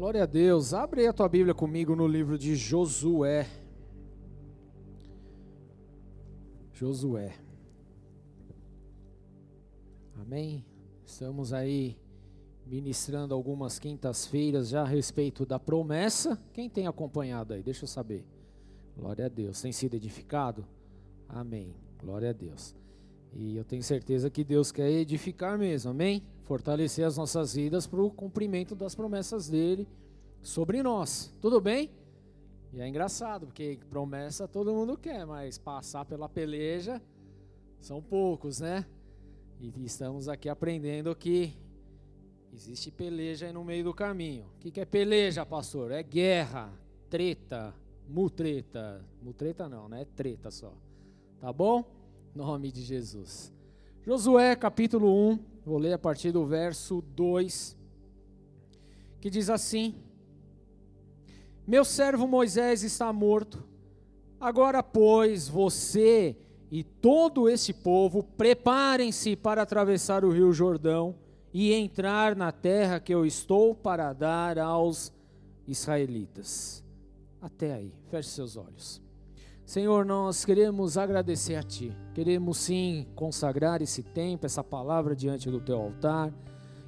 Glória a Deus. Abre a tua Bíblia comigo no livro de Josué. Josué. Amém? Estamos aí ministrando algumas quintas-feiras já a respeito da promessa. Quem tem acompanhado aí? Deixa eu saber. Glória a Deus. Tem sido edificado? Amém. Glória a Deus. E eu tenho certeza que Deus quer edificar mesmo, amém? Fortalecer as nossas vidas para o cumprimento das promessas dele sobre nós. Tudo bem? E é engraçado, porque promessa todo mundo quer, mas passar pela peleja são poucos, né? E estamos aqui aprendendo que existe peleja aí no meio do caminho. O que é peleja, pastor? É guerra, treta, mutreta. Mutreta não, né? É treta só. Tá bom? Nome de Jesus. Josué capítulo 1, vou ler a partir do verso 2, que diz assim: Meu servo Moisés está morto. Agora, pois, você e todo esse povo preparem-se para atravessar o rio Jordão e entrar na terra que eu estou para dar aos israelitas. Até aí, feche seus olhos. Senhor, nós queremos agradecer a Ti, queremos sim consagrar esse tempo, essa palavra diante do Teu altar,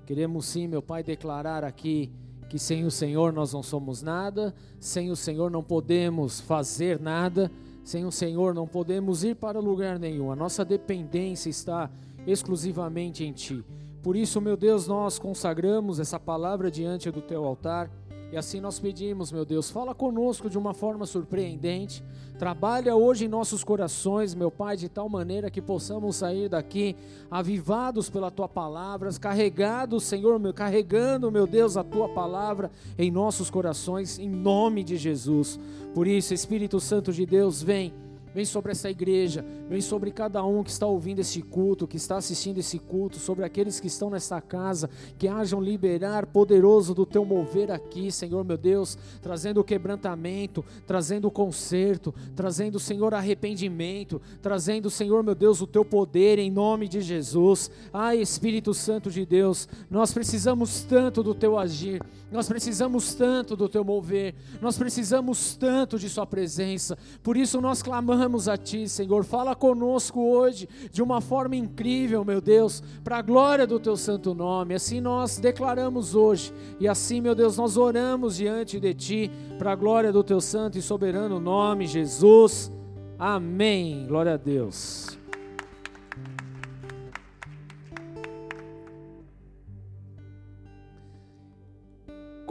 queremos sim, meu Pai, declarar aqui que sem o Senhor nós não somos nada, sem o Senhor não podemos fazer nada, sem o Senhor não podemos ir para lugar nenhum, a nossa dependência está exclusivamente em Ti. Por isso, meu Deus, nós consagramos essa palavra diante do Teu altar e assim nós pedimos, meu Deus, fala conosco de uma forma surpreendente. Trabalha hoje em nossos corações, meu Pai, de tal maneira que possamos sair daqui avivados pela tua palavra, carregados, Senhor, meu, carregando, meu Deus, a tua palavra em nossos corações, em nome de Jesus. Por isso, Espírito Santo de Deus, vem Vem sobre essa igreja, vem sobre cada um que está ouvindo esse culto, que está assistindo esse culto, sobre aqueles que estão nesta casa, que hajam liberar poderoso do teu mover aqui, Senhor meu Deus, trazendo o quebrantamento, trazendo o conserto, trazendo, Senhor, arrependimento, trazendo, Senhor meu Deus, o teu poder em nome de Jesus. Ai, Espírito Santo de Deus, nós precisamos tanto do teu agir, nós precisamos tanto do teu mover, nós precisamos tanto de Sua presença, por isso nós clamamos clamamos a Ti, Senhor. Fala conosco hoje de uma forma incrível, meu Deus, para a glória do Teu santo nome. Assim nós declaramos hoje, e assim, meu Deus, nós oramos diante de Ti, para a glória do Teu santo e soberano nome, Jesus. Amém. Glória a Deus.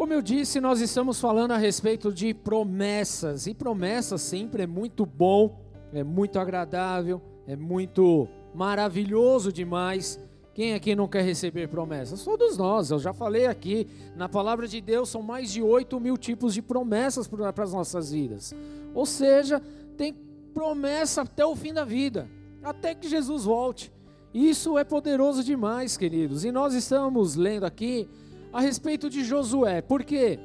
Como eu disse, nós estamos falando a respeito de promessas, e promessa sempre é muito bom, é muito agradável, é muito maravilhoso demais. Quem aqui não quer receber promessas? Todos nós, eu já falei aqui, na palavra de Deus são mais de 8 mil tipos de promessas para as nossas vidas. Ou seja, tem promessa até o fim da vida, até que Jesus volte. Isso é poderoso demais, queridos. E nós estamos lendo aqui a respeito de Josué. Por quê?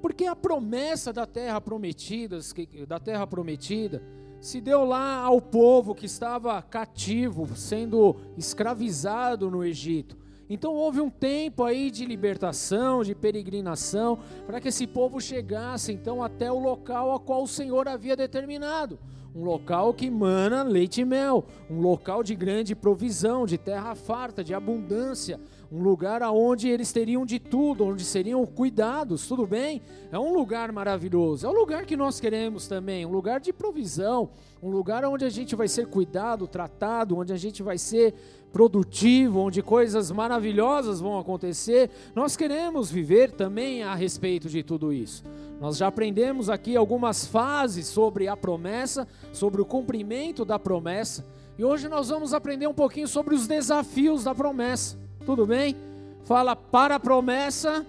Porque a promessa da terra prometida, da terra prometida, se deu lá ao povo que estava cativo, sendo escravizado no Egito. Então houve um tempo aí de libertação, de peregrinação, para que esse povo chegasse então até o local a qual o Senhor havia determinado. Um local que mana leite e mel, um local de grande provisão, de terra farta, de abundância, um lugar aonde eles teriam de tudo, onde seriam cuidados, tudo bem? É um lugar maravilhoso, é o lugar que nós queremos também, um lugar de provisão, um lugar onde a gente vai ser cuidado, tratado, onde a gente vai ser produtivo, onde coisas maravilhosas vão acontecer. Nós queremos viver também a respeito de tudo isso. Nós já aprendemos aqui algumas fases sobre a promessa, sobre o cumprimento da promessa, e hoje nós vamos aprender um pouquinho sobre os desafios da promessa. Tudo bem? Fala para a promessa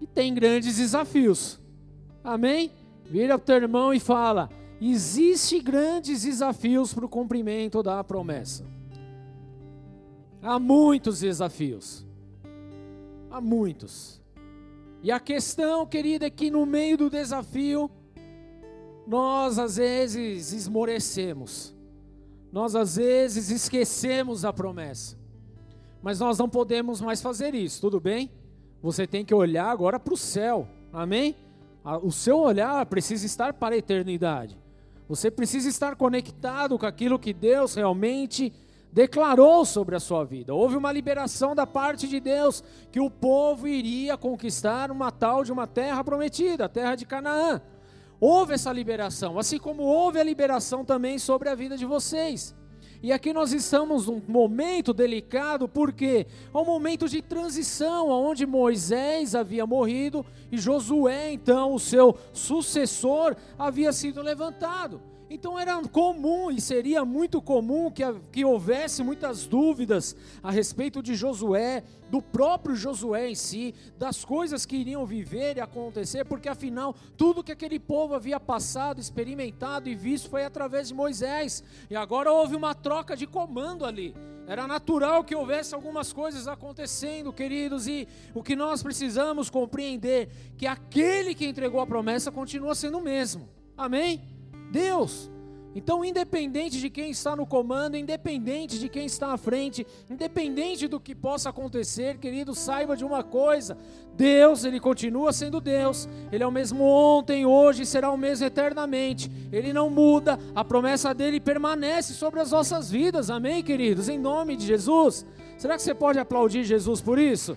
e tem grandes desafios. Amém? Vira o teu irmão e fala: existe grandes desafios para o cumprimento da promessa. Há muitos desafios. Há muitos. E a questão, querida, é que no meio do desafio, nós às vezes esmorecemos. Nós às vezes esquecemos a promessa. Mas nós não podemos mais fazer isso, tudo bem? Você tem que olhar agora para o céu. Amém? O seu olhar precisa estar para a eternidade. Você precisa estar conectado com aquilo que Deus realmente declarou sobre a sua vida. Houve uma liberação da parte de Deus que o povo iria conquistar uma tal de uma terra prometida, a terra de Canaã. Houve essa liberação, assim como houve a liberação também sobre a vida de vocês. E aqui nós estamos num momento delicado, porque é um momento de transição, onde Moisés havia morrido e Josué, então, o seu sucessor, havia sido levantado. Então era comum e seria muito comum que, que houvesse muitas dúvidas a respeito de Josué, do próprio Josué em si, das coisas que iriam viver e acontecer, porque afinal tudo que aquele povo havia passado, experimentado e visto foi através de Moisés. E agora houve uma troca de comando ali. Era natural que houvesse algumas coisas acontecendo, queridos, e o que nós precisamos compreender que aquele que entregou a promessa continua sendo o mesmo. Amém? Deus. Então, independente de quem está no comando, independente de quem está à frente, independente do que possa acontecer, querido, saiba de uma coisa: Deus, Ele continua sendo Deus, Ele é o mesmo ontem, hoje e será o mesmo eternamente, Ele não muda, a promessa dele permanece sobre as nossas vidas, amém, queridos? Em nome de Jesus. Será que você pode aplaudir Jesus por isso?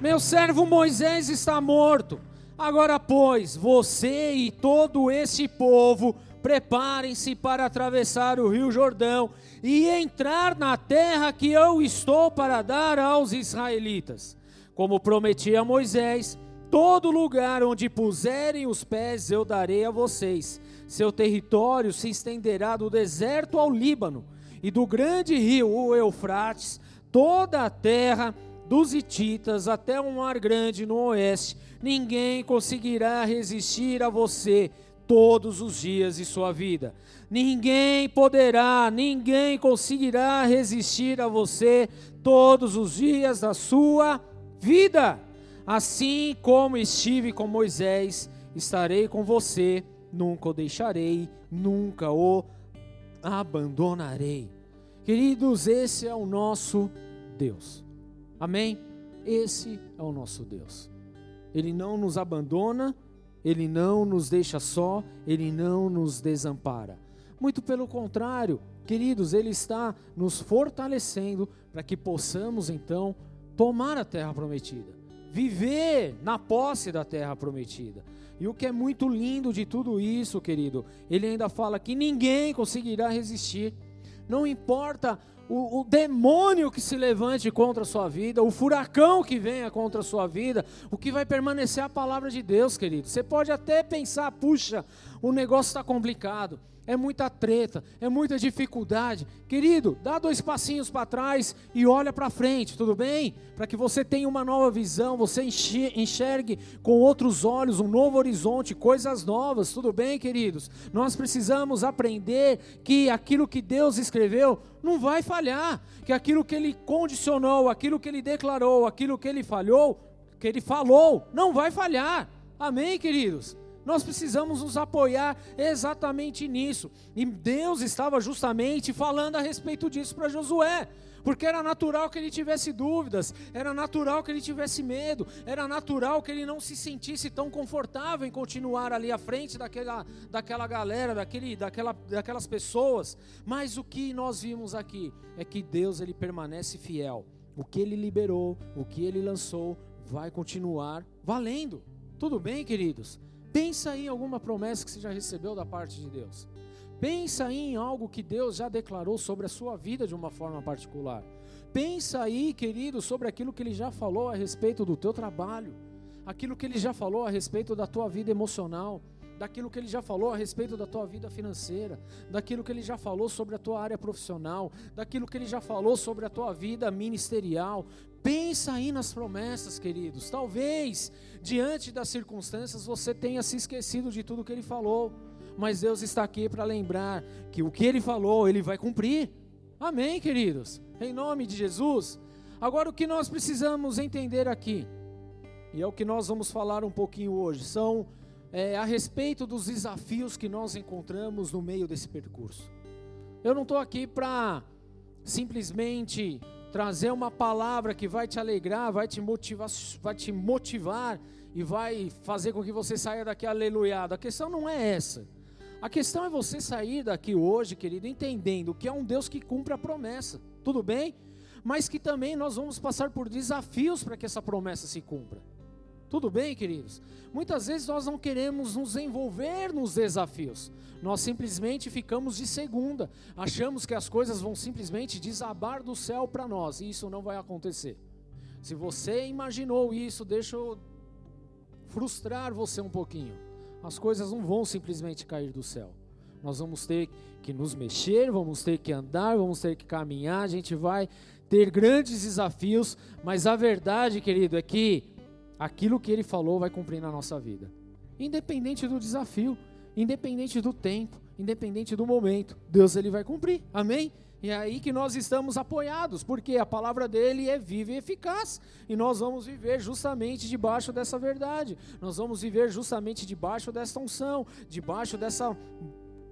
Meu servo Moisés está morto. Agora, pois, você e todo esse povo, preparem-se para atravessar o rio Jordão e entrar na terra que eu estou para dar aos israelitas. Como prometi a Moisés, todo lugar onde puserem os pés eu darei a vocês. Seu território se estenderá do deserto ao Líbano e do grande rio, o Eufrates, toda a terra dos Hititas até um mar grande no oeste ninguém conseguirá resistir a você todos os dias de sua vida. Ninguém poderá, ninguém conseguirá resistir a você todos os dias da sua vida. Assim como estive com Moisés, estarei com você, nunca o deixarei, nunca o abandonarei. Queridos, esse é o nosso Deus. Amém? Esse é o nosso Deus. Ele não nos abandona, ele não nos deixa só, ele não nos desampara. Muito pelo contrário, queridos, ele está nos fortalecendo para que possamos então tomar a terra prometida, viver na posse da terra prometida. E o que é muito lindo de tudo isso, querido, ele ainda fala que ninguém conseguirá resistir. Não importa o, o, demônio que se levante contra a sua vida, o furacão que venha contra a sua vida, o que vai permanecer é a palavra de Deus, querido. Você pode até pensar, puxa, o negócio está complicado é muita treta, é muita dificuldade. Querido, dá dois passinhos para trás e olha para frente, tudo bem? Para que você tenha uma nova visão, você enxergue com outros olhos, um novo horizonte, coisas novas, tudo bem, queridos? Nós precisamos aprender que aquilo que Deus escreveu não vai falhar, que aquilo que Ele condicionou, aquilo que Ele declarou, aquilo que Ele falhou, que Ele falou, não vai falhar. Amém, queridos? Nós precisamos nos apoiar exatamente nisso. E Deus estava justamente falando a respeito disso para Josué. Porque era natural que ele tivesse dúvidas, era natural que ele tivesse medo, era natural que ele não se sentisse tão confortável em continuar ali à frente daquela, daquela galera, daquele, daquela, daquelas pessoas. Mas o que nós vimos aqui é que Deus ele permanece fiel. O que ele liberou, o que ele lançou, vai continuar valendo. Tudo bem, queridos? Pensa em alguma promessa que você já recebeu da parte de Deus. Pensa em algo que Deus já declarou sobre a sua vida de uma forma particular. Pensa aí, querido, sobre aquilo que ele já falou a respeito do teu trabalho, aquilo que ele já falou a respeito da tua vida emocional, daquilo que ele já falou a respeito da tua vida financeira, daquilo que ele já falou sobre a tua área profissional, daquilo que ele já falou sobre a tua vida ministerial. Pensa aí nas promessas, queridos. Talvez, diante das circunstâncias, você tenha se esquecido de tudo que ele falou, mas Deus está aqui para lembrar que o que ele falou, ele vai cumprir. Amém, queridos? Em nome de Jesus. Agora, o que nós precisamos entender aqui, e é o que nós vamos falar um pouquinho hoje, são é, a respeito dos desafios que nós encontramos no meio desse percurso. Eu não estou aqui para simplesmente trazer uma palavra que vai te alegrar, vai te motivar, vai te motivar e vai fazer com que você saia daqui aleluiado. A questão não é essa. A questão é você sair daqui hoje, querido, entendendo que é um Deus que cumpre a promessa. Tudo bem? Mas que também nós vamos passar por desafios para que essa promessa se cumpra. Tudo bem, queridos? Muitas vezes nós não queremos nos envolver nos desafios. Nós simplesmente ficamos de segunda. Achamos que as coisas vão simplesmente desabar do céu para nós. E isso não vai acontecer. Se você imaginou isso, deixa eu frustrar você um pouquinho. As coisas não vão simplesmente cair do céu. Nós vamos ter que nos mexer, vamos ter que andar, vamos ter que caminhar, a gente vai ter grandes desafios, mas a verdade, querido, é que aquilo que ele falou vai cumprir na nossa vida. Independente do desafio, independente do tempo, independente do momento, Deus ele vai cumprir. Amém? E é aí que nós estamos apoiados, porque a palavra dele é viva e eficaz, e nós vamos viver justamente debaixo dessa verdade. Nós vamos viver justamente debaixo dessa unção, debaixo dessa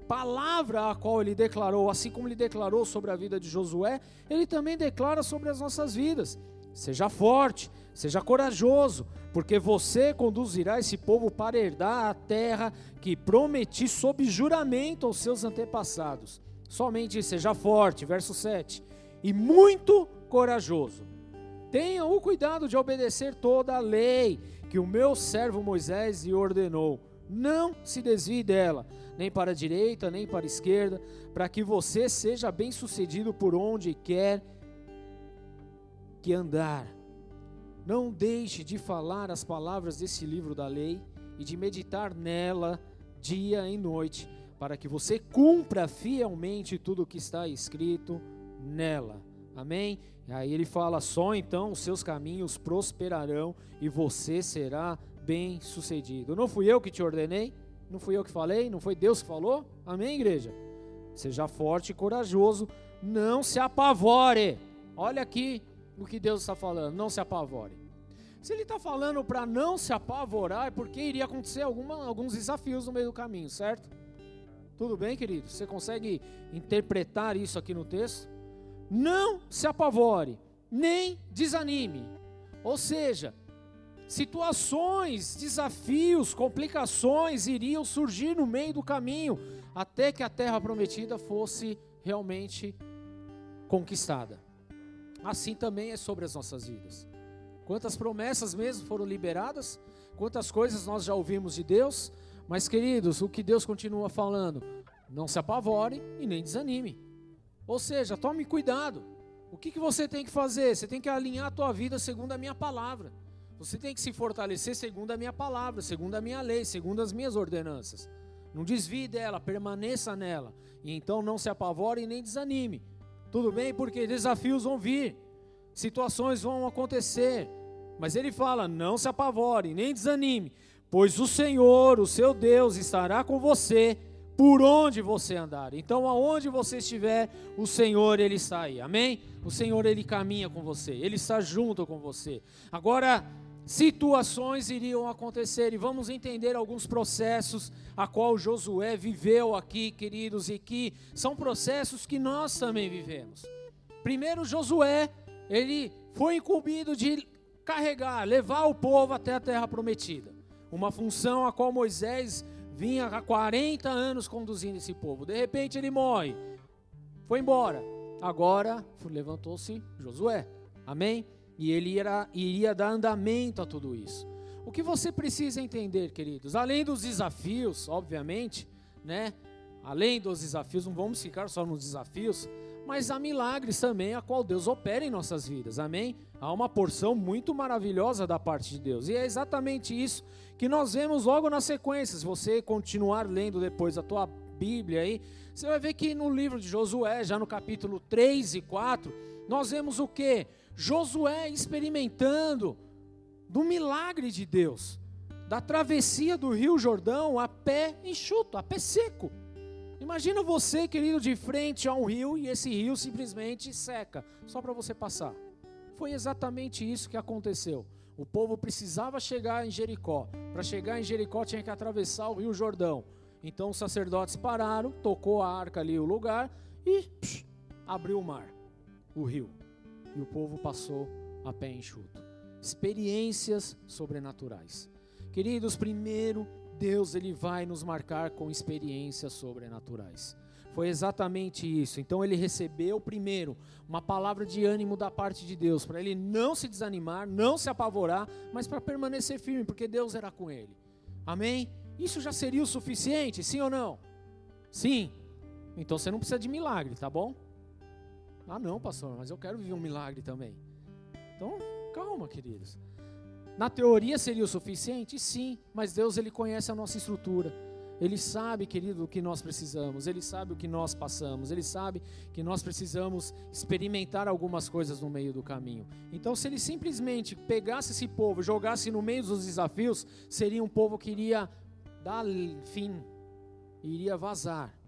palavra a qual ele declarou, assim como ele declarou sobre a vida de Josué, ele também declara sobre as nossas vidas. Seja forte, seja corajoso, porque você conduzirá esse povo para herdar a terra que prometi sob juramento aos seus antepassados. Somente seja forte, verso 7, e muito corajoso. Tenha o cuidado de obedecer toda a lei que o meu servo Moisés lhe ordenou. Não se desvie dela, nem para a direita, nem para a esquerda, para que você seja bem-sucedido por onde quer que andar. Não deixe de falar as palavras desse livro da lei e de meditar nela dia e noite, para que você cumpra fielmente tudo o que está escrito nela. Amém? E aí ele fala: só então os seus caminhos prosperarão e você será bem sucedido. Não fui eu que te ordenei? Não fui eu que falei? Não foi Deus que falou? Amém, igreja? Seja forte e corajoso, não se apavore. Olha aqui o que Deus está falando, não se apavore. Se Ele está falando para não se apavorar, é porque iria acontecer alguma, alguns desafios no meio do caminho, certo? Tudo bem, querido? Você consegue interpretar isso aqui no texto? Não se apavore, nem desanime. Ou seja, Situações, desafios, complicações iriam surgir no meio do caminho até que a terra prometida fosse realmente conquistada. Assim também é sobre as nossas vidas. Quantas promessas mesmo foram liberadas, quantas coisas nós já ouvimos de Deus, mas queridos, o que Deus continua falando, não se apavore e nem desanime. Ou seja, tome cuidado. O que, que você tem que fazer? Você tem que alinhar a tua vida segundo a minha palavra. Você tem que se fortalecer segundo a minha palavra, segundo a minha lei, segundo as minhas ordenanças. Não desvie dela, permaneça nela. E então não se apavore e nem desanime. Tudo bem? Porque desafios vão vir, situações vão acontecer. Mas ele fala: não se apavore, nem desanime, pois o Senhor, o seu Deus, estará com você por onde você andar. Então, aonde você estiver, o Senhor ele está aí. Amém? O Senhor ele caminha com você, ele está junto com você. Agora, situações iriam acontecer e vamos entender alguns processos a qual Josué viveu aqui, queridos, e que são processos que nós também vivemos. Primeiro, Josué, ele foi incumbido de carregar, levar o povo até a terra prometida. Uma função a qual Moisés vinha há 40 anos conduzindo esse povo. De repente ele morre, foi embora. Agora levantou-se Josué. Amém? E ele iria, iria dar andamento a tudo isso. O que você precisa entender, queridos, além dos desafios, obviamente, né? Além dos desafios, não vamos ficar só nos desafios, mas há milagres também a qual Deus opera em nossas vidas. Amém? Há uma porção muito maravilhosa da parte de Deus. E é exatamente isso que nós vemos logo na sequência. Se você continuar lendo depois a tua Bíblia aí, você vai ver que no livro de Josué, já no capítulo 3 e 4, nós vemos o que? Josué experimentando do milagre de Deus, da travessia do Rio Jordão a pé enxuto, a pé seco. Imagina você, querido, de frente a um rio e esse rio simplesmente seca, só para você passar. Foi exatamente isso que aconteceu. O povo precisava chegar em Jericó. Para chegar em Jericó tinha que atravessar o Rio Jordão. Então os sacerdotes pararam, tocou a arca ali o lugar e psh, abriu o mar, o rio. E o povo passou a pé enxuto. Experiências sobrenaturais. Queridos, primeiro, Deus ele vai nos marcar com experiências sobrenaturais. Foi exatamente isso. Então ele recebeu primeiro uma palavra de ânimo da parte de Deus, para ele não se desanimar, não se apavorar, mas para permanecer firme, porque Deus era com ele. Amém? Isso já seria o suficiente, sim ou não? Sim. Então você não precisa de milagre, tá bom? Ah, não, pastor, mas eu quero viver um milagre também. Então, calma, queridos. Na teoria seria o suficiente? Sim, mas Deus ele conhece a nossa estrutura. Ele sabe, querido, o que nós precisamos, ele sabe o que nós passamos, ele sabe que nós precisamos experimentar algumas coisas no meio do caminho. Então, se ele simplesmente pegasse esse povo, jogasse no meio dos desafios, seria um povo que iria dar fim, iria vazar.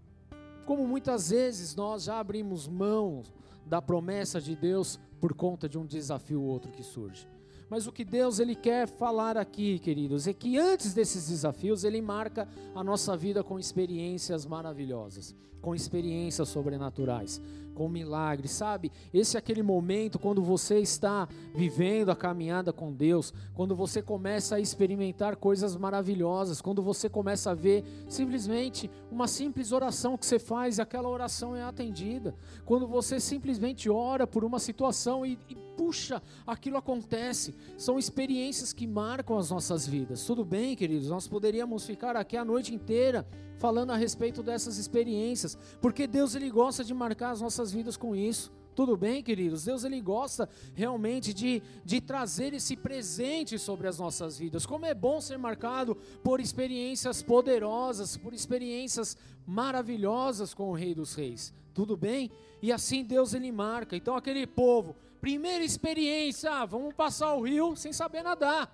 Como muitas vezes nós já abrimos mão da promessa de Deus por conta de um desafio ou outro que surge. Mas o que Deus ele quer falar aqui, queridos, é que antes desses desafios ele marca a nossa vida com experiências maravilhosas, com experiências sobrenaturais, com milagres, sabe? Esse é aquele momento quando você está vivendo a caminhada com Deus, quando você começa a experimentar coisas maravilhosas, quando você começa a ver simplesmente uma simples oração que você faz e aquela oração é atendida, quando você simplesmente ora por uma situação e, e puxa, aquilo acontece. São experiências que marcam as nossas vidas. Tudo bem, queridos? Nós poderíamos ficar aqui a noite inteira falando a respeito dessas experiências, porque Deus ele gosta de marcar as nossas vidas com isso. Tudo bem, queridos? Deus ele gosta realmente de, de trazer esse presente sobre as nossas vidas. Como é bom ser marcado por experiências poderosas, por experiências maravilhosas com o Rei dos Reis. Tudo bem? E assim Deus ele marca. Então aquele povo Primeira experiência, ah, vamos passar o rio sem saber nadar.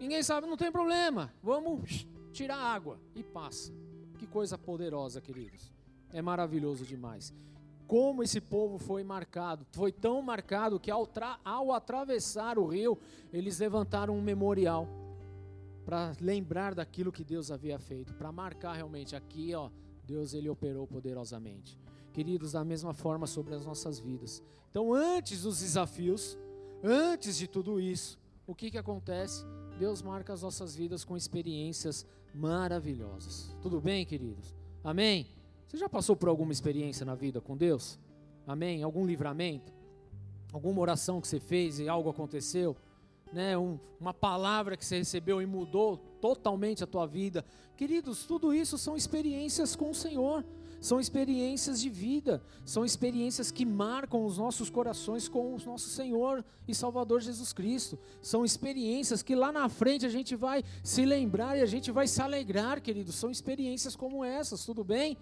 Ninguém sabe, não tem problema. Vamos tirar água e passa. Que coisa poderosa, queridos. É maravilhoso demais. Como esse povo foi marcado, foi tão marcado que ao, ao atravessar o rio, eles levantaram um memorial para lembrar daquilo que Deus havia feito, para marcar realmente aqui, ó, Deus ele operou poderosamente. Queridos, da mesma forma sobre as nossas vidas. Então, antes dos desafios, antes de tudo isso, o que, que acontece? Deus marca as nossas vidas com experiências maravilhosas. Tudo bem, queridos? Amém? Você já passou por alguma experiência na vida com Deus? Amém? Algum livramento? Alguma oração que você fez e algo aconteceu? Né? Um, uma palavra que você recebeu e mudou totalmente a tua vida? Queridos, tudo isso são experiências com o Senhor são experiências de vida, são experiências que marcam os nossos corações com o nosso Senhor e Salvador Jesus Cristo. São experiências que lá na frente a gente vai se lembrar e a gente vai se alegrar, queridos. São experiências como essas, tudo bem?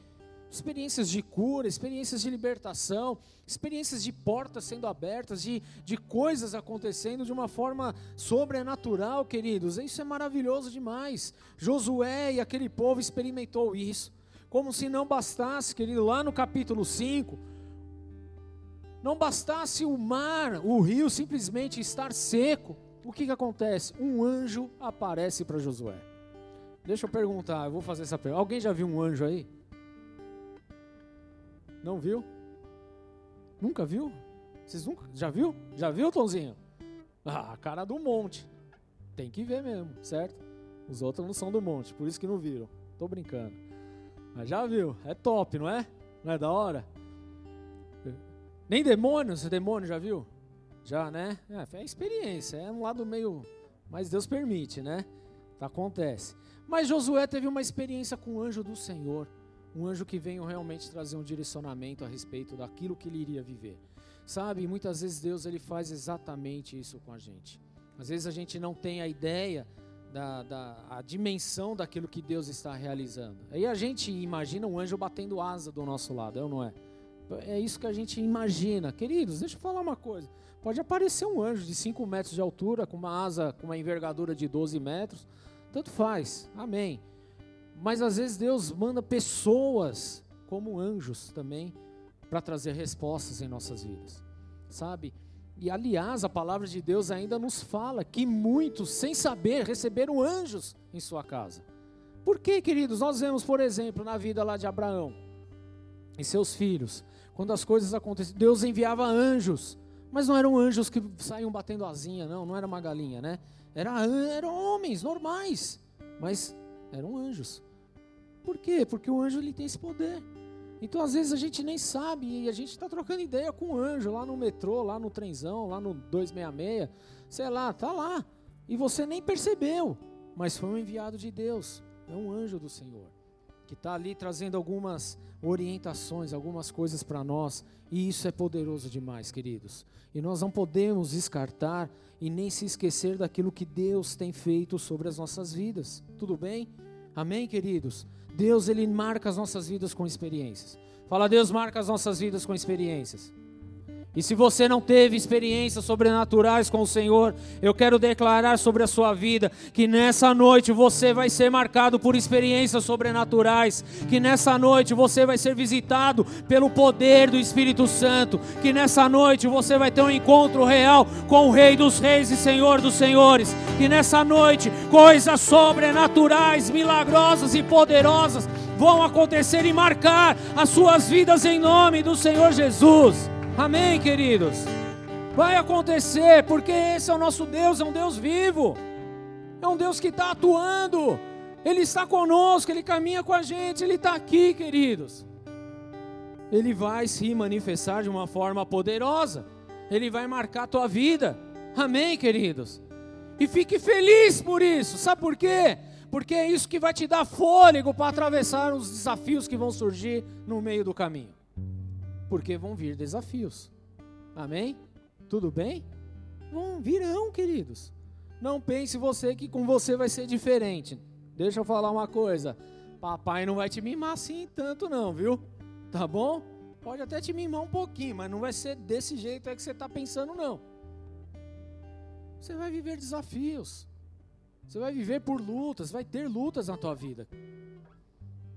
Experiências de cura, experiências de libertação, experiências de portas sendo abertas, de, de coisas acontecendo de uma forma sobrenatural, queridos. Isso é maravilhoso demais. Josué e aquele povo experimentou isso. Como se não bastasse, querido, lá no capítulo 5, não bastasse o mar, o rio simplesmente estar seco, o que, que acontece? Um anjo aparece para Josué. Deixa eu perguntar, eu vou fazer essa pergunta. Alguém já viu um anjo aí? Não viu? Nunca viu? Vocês nunca? Já viu? Já viu, Tonzinho? Ah, a cara do monte. Tem que ver mesmo, certo? Os outros não são do monte, por isso que não viram. Tô brincando. Mas já viu, é top, não é? Não é da hora? Nem demônios, demônio já viu? Já, né? É, é experiência, é um lado meio. Mas Deus permite, né? Acontece. Mas Josué teve uma experiência com o anjo do Senhor. Um anjo que veio realmente trazer um direcionamento a respeito daquilo que ele iria viver. Sabe, muitas vezes Deus ele faz exatamente isso com a gente. Às vezes a gente não tem a ideia da, da a dimensão daquilo que Deus está realizando. Aí a gente imagina um anjo batendo asa do nosso lado, é ou não é? É isso que a gente imagina. Queridos, deixa eu falar uma coisa. Pode aparecer um anjo de 5 metros de altura, com uma asa, com uma envergadura de 12 metros. Tanto faz. Amém. Mas às vezes Deus manda pessoas como anjos também para trazer respostas em nossas vidas. Sabe? E aliás, a palavra de Deus ainda nos fala que muitos, sem saber, receberam anjos em sua casa. Por que, queridos? Nós vemos, por exemplo, na vida lá de Abraão e seus filhos, quando as coisas aconteciam, Deus enviava anjos, mas não eram anjos que saíam batendo asinha, não, não era uma galinha, né? Era, eram homens normais, mas eram anjos. Por quê? Porque o anjo ele tem esse poder. Então, às vezes, a gente nem sabe e a gente está trocando ideia com um anjo lá no metrô, lá no trenzão, lá no 266, sei lá, tá lá. E você nem percebeu, mas foi um enviado de Deus, é um anjo do Senhor, que está ali trazendo algumas orientações, algumas coisas para nós, e isso é poderoso demais, queridos. E nós não podemos descartar e nem se esquecer daquilo que Deus tem feito sobre as nossas vidas, tudo bem? Amém, queridos? Deus ele marca as nossas vidas com experiências. Fala, Deus marca as nossas vidas com experiências. E se você não teve experiências sobrenaturais com o Senhor, eu quero declarar sobre a sua vida que nessa noite você vai ser marcado por experiências sobrenaturais, que nessa noite você vai ser visitado pelo poder do Espírito Santo, que nessa noite você vai ter um encontro real com o Rei dos Reis e Senhor dos Senhores, que nessa noite coisas sobrenaturais, milagrosas e poderosas vão acontecer e marcar as suas vidas em nome do Senhor Jesus. Amém, queridos? Vai acontecer, porque esse é o nosso Deus, é um Deus vivo, é um Deus que está atuando, Ele está conosco, Ele caminha com a gente, Ele está aqui, queridos. Ele vai se manifestar de uma forma poderosa, Ele vai marcar a tua vida, amém, queridos? E fique feliz por isso, sabe por quê? Porque é isso que vai te dar fôlego para atravessar os desafios que vão surgir no meio do caminho porque vão vir desafios. Amém? Tudo bem? Vão, virão, queridos. Não pense você que com você vai ser diferente. Deixa eu falar uma coisa. Papai não vai te mimar assim tanto não, viu? Tá bom? Pode até te mimar um pouquinho, mas não vai ser desse jeito que você está pensando não. Você vai viver desafios. Você vai viver por lutas, vai ter lutas na tua vida.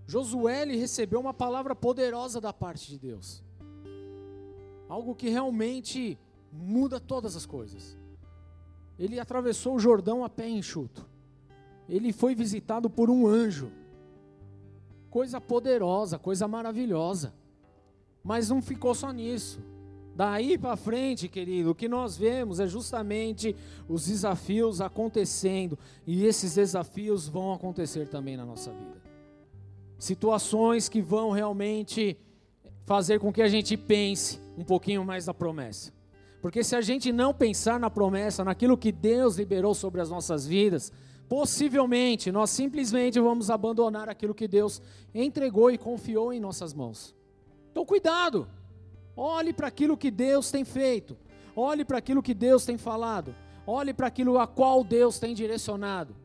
Josué recebeu uma palavra poderosa da parte de Deus algo que realmente muda todas as coisas. Ele atravessou o Jordão a pé enxuto. Ele foi visitado por um anjo. Coisa poderosa, coisa maravilhosa. Mas não ficou só nisso. Daí para frente, querido, o que nós vemos é justamente os desafios acontecendo, e esses desafios vão acontecer também na nossa vida. Situações que vão realmente fazer com que a gente pense um pouquinho mais da promessa. Porque se a gente não pensar na promessa, naquilo que Deus liberou sobre as nossas vidas, possivelmente nós simplesmente vamos abandonar aquilo que Deus entregou e confiou em nossas mãos. Então, cuidado. Olhe para aquilo que Deus tem feito. Olhe para aquilo que Deus tem falado. Olhe para aquilo a qual Deus tem direcionado.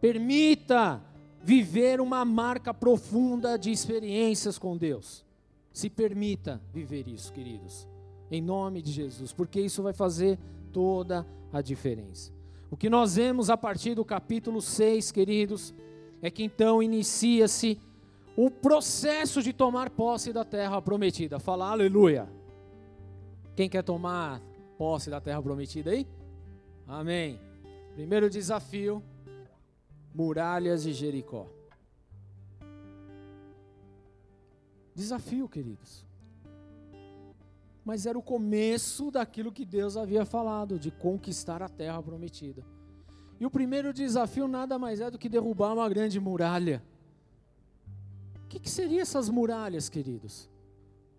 Permita viver uma marca profunda de experiências com Deus. Se permita viver isso, queridos, em nome de Jesus, porque isso vai fazer toda a diferença. O que nós vemos a partir do capítulo 6, queridos, é que então inicia-se o processo de tomar posse da terra prometida. Fala aleluia. Quem quer tomar posse da terra prometida aí? Amém. Primeiro desafio: muralhas de Jericó. Desafio, queridos. Mas era o começo daquilo que Deus havia falado, de conquistar a terra prometida. E o primeiro desafio nada mais é do que derrubar uma grande muralha. O que, que seriam essas muralhas, queridos?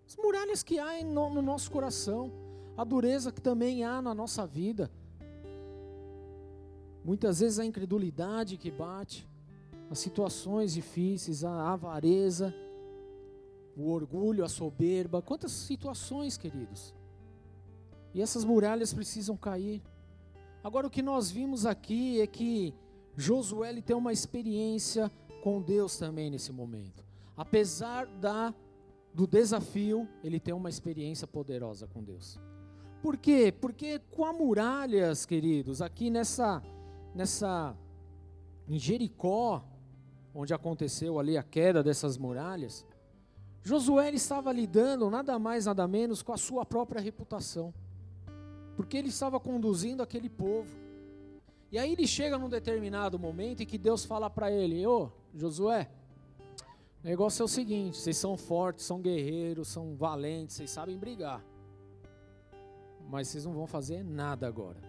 As muralhas que há no, no nosso coração, a dureza que também há na nossa vida. Muitas vezes a incredulidade que bate, as situações difíceis, a avareza o orgulho, a soberba, quantas situações, queridos. E essas muralhas precisam cair. Agora o que nós vimos aqui é que Josué tem uma experiência com Deus também nesse momento. Apesar da do desafio, ele tem uma experiência poderosa com Deus. Por quê? Porque com as muralhas, queridos, aqui nessa nessa em Jericó, onde aconteceu ali a queda dessas muralhas, Josué estava lidando nada mais, nada menos com a sua própria reputação, porque ele estava conduzindo aquele povo. E aí ele chega num determinado momento em que Deus fala para ele: Ô Josué, o É igual ser o seguinte: vocês são fortes, são guerreiros, são valentes, vocês sabem brigar. Mas vocês não vão fazer nada agora.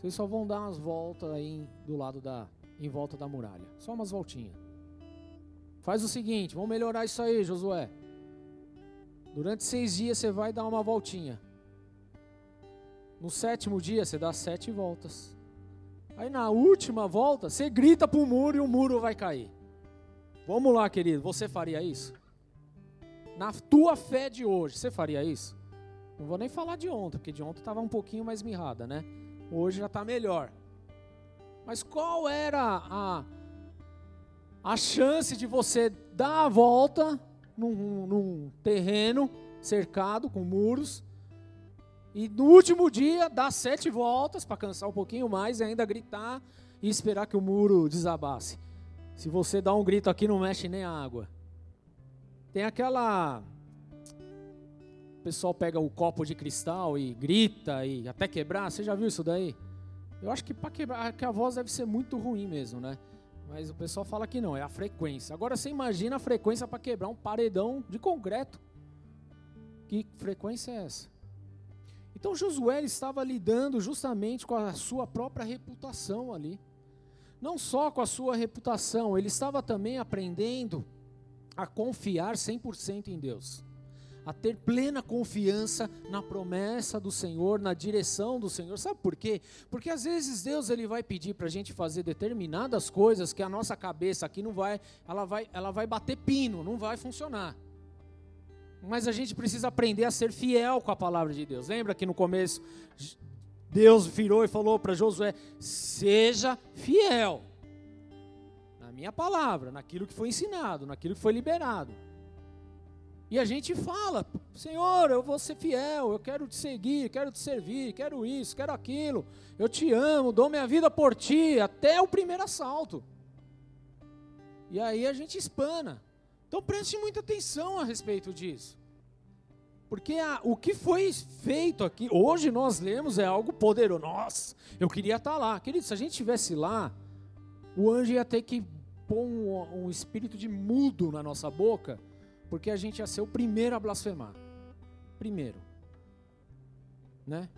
Vocês só vão dar umas voltas aí do lado da. em volta da muralha. Só umas voltinhas. Faz o seguinte, vamos melhorar isso aí, Josué. Durante seis dias você vai dar uma voltinha. No sétimo dia você dá sete voltas. Aí na última volta você grita para o muro e o muro vai cair. Vamos lá, querido, você faria isso? Na tua fé de hoje, você faria isso? Não vou nem falar de ontem, porque de ontem estava um pouquinho mais mirrada, né? Hoje já está melhor. Mas qual era a, a chance de você dar a volta num, num terreno cercado com muros e no último dia dar sete voltas para cansar um pouquinho mais e ainda gritar e esperar que o muro desabasse? Se você dá um grito aqui, não mexe nem a água. Tem aquela. Pessoal pega o copo de cristal e grita e até quebrar. Você já viu isso daí? Eu acho que para quebrar, que a voz deve ser muito ruim mesmo, né? Mas o pessoal fala que não, é a frequência. Agora você imagina a frequência para quebrar um paredão de concreto. Que frequência é essa? Então Josué estava lidando justamente com a sua própria reputação ali não só com a sua reputação, ele estava também aprendendo a confiar 100% em Deus, a ter plena confiança na promessa do Senhor, na direção do Senhor. Sabe por quê? Porque às vezes Deus ele vai pedir para a gente fazer determinadas coisas que a nossa cabeça aqui não vai, ela vai, ela vai bater pino, não vai funcionar. Mas a gente precisa aprender a ser fiel com a palavra de Deus. Lembra que no começo Deus virou e falou para Josué: seja fiel na minha palavra, naquilo que foi ensinado, naquilo que foi liberado. E a gente fala: Senhor, eu vou ser fiel, eu quero te seguir, quero te servir, quero isso, quero aquilo, eu te amo, dou minha vida por ti, até o primeiro assalto. E aí a gente espana. Então preste muita atenção a respeito disso. Porque a, o que foi feito aqui, hoje nós lemos, é algo poderoso. Nossa, eu queria estar lá. Querido, se a gente estivesse lá, o anjo ia ter que pôr um, um espírito de mudo na nossa boca, porque a gente ia ser o primeiro a blasfemar. Primeiro. Né?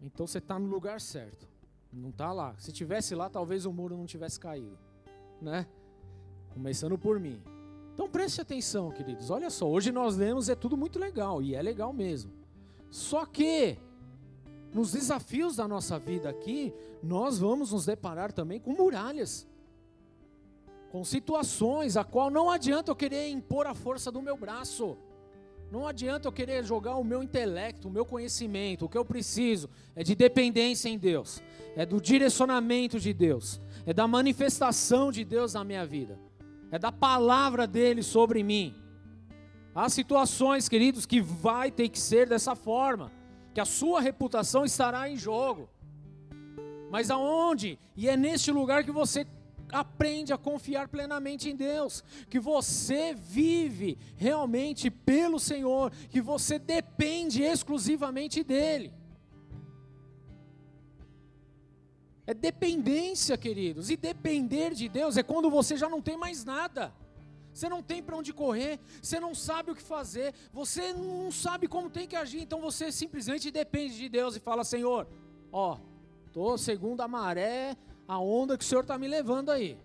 Então você está no lugar certo. Não está lá. Se tivesse lá, talvez o muro não tivesse caído. Né? Começando por mim. Então preste atenção, queridos. Olha só, hoje nós lemos é tudo muito legal e é legal mesmo. Só que nos desafios da nossa vida aqui, nós vamos nos deparar também com muralhas. Com situações a qual não adianta eu querer impor a força do meu braço. Não adianta eu querer jogar o meu intelecto, o meu conhecimento. O que eu preciso é de dependência em Deus, é do direcionamento de Deus, é da manifestação de Deus na minha vida é da palavra dele sobre mim. Há situações, queridos, que vai ter que ser dessa forma, que a sua reputação estará em jogo. Mas aonde? E é neste lugar que você aprende a confiar plenamente em Deus, que você vive realmente pelo Senhor, que você depende exclusivamente dEle. É dependência, queridos. E depender de Deus é quando você já não tem mais nada. Você não tem para onde correr, você não sabe o que fazer, você não sabe como tem que agir, então você simplesmente depende de Deus e fala: Senhor, ó, tô segundo a maré, a onda que o Senhor está me levando aí.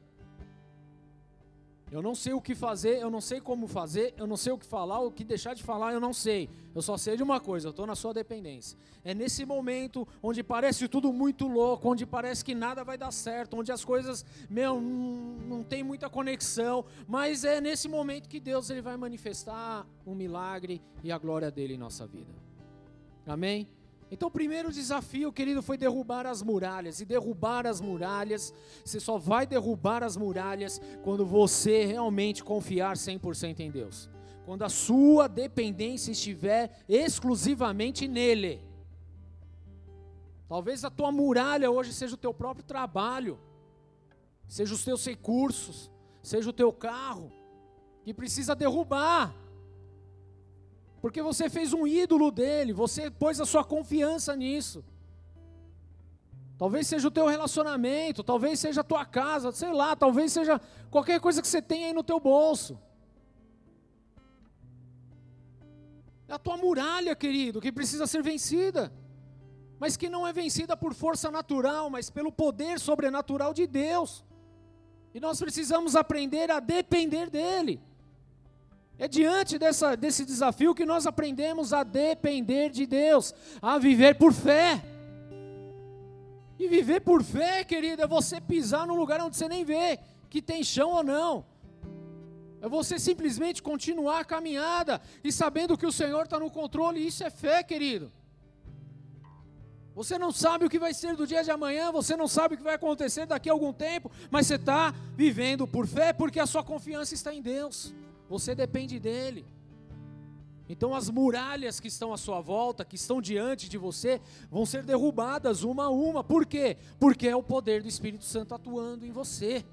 Eu não sei o que fazer, eu não sei como fazer, eu não sei o que falar, o que deixar de falar, eu não sei. Eu só sei de uma coisa, eu estou na sua dependência. É nesse momento onde parece tudo muito louco, onde parece que nada vai dar certo, onde as coisas, meu, não, não tem muita conexão, mas é nesse momento que Deus ele vai manifestar um milagre e a glória dele em nossa vida. Amém? Então, o primeiro desafio, querido, foi derrubar as muralhas. E derrubar as muralhas, você só vai derrubar as muralhas quando você realmente confiar 100% em Deus. Quando a sua dependência estiver exclusivamente nele. Talvez a tua muralha hoje seja o teu próprio trabalho, seja os teus recursos, seja o teu carro, que precisa derrubar porque você fez um ídolo dele, você pôs a sua confiança nisso. Talvez seja o teu relacionamento, talvez seja a tua casa, sei lá, talvez seja qualquer coisa que você tenha aí no teu bolso. É a tua muralha, querido, que precisa ser vencida. Mas que não é vencida por força natural, mas pelo poder sobrenatural de Deus. E nós precisamos aprender a depender dele. É diante dessa, desse desafio que nós aprendemos a depender de Deus, a viver por fé. E viver por fé, querido, é você pisar num lugar onde você nem vê que tem chão ou não. É você simplesmente continuar a caminhada e sabendo que o Senhor está no controle, isso é fé, querido. Você não sabe o que vai ser do dia de amanhã, você não sabe o que vai acontecer daqui a algum tempo, mas você está vivendo por fé porque a sua confiança está em Deus, você depende dEle. Então as muralhas que estão à sua volta, que estão diante de você, vão ser derrubadas uma a uma. Por quê? Porque é o poder do Espírito Santo atuando em você.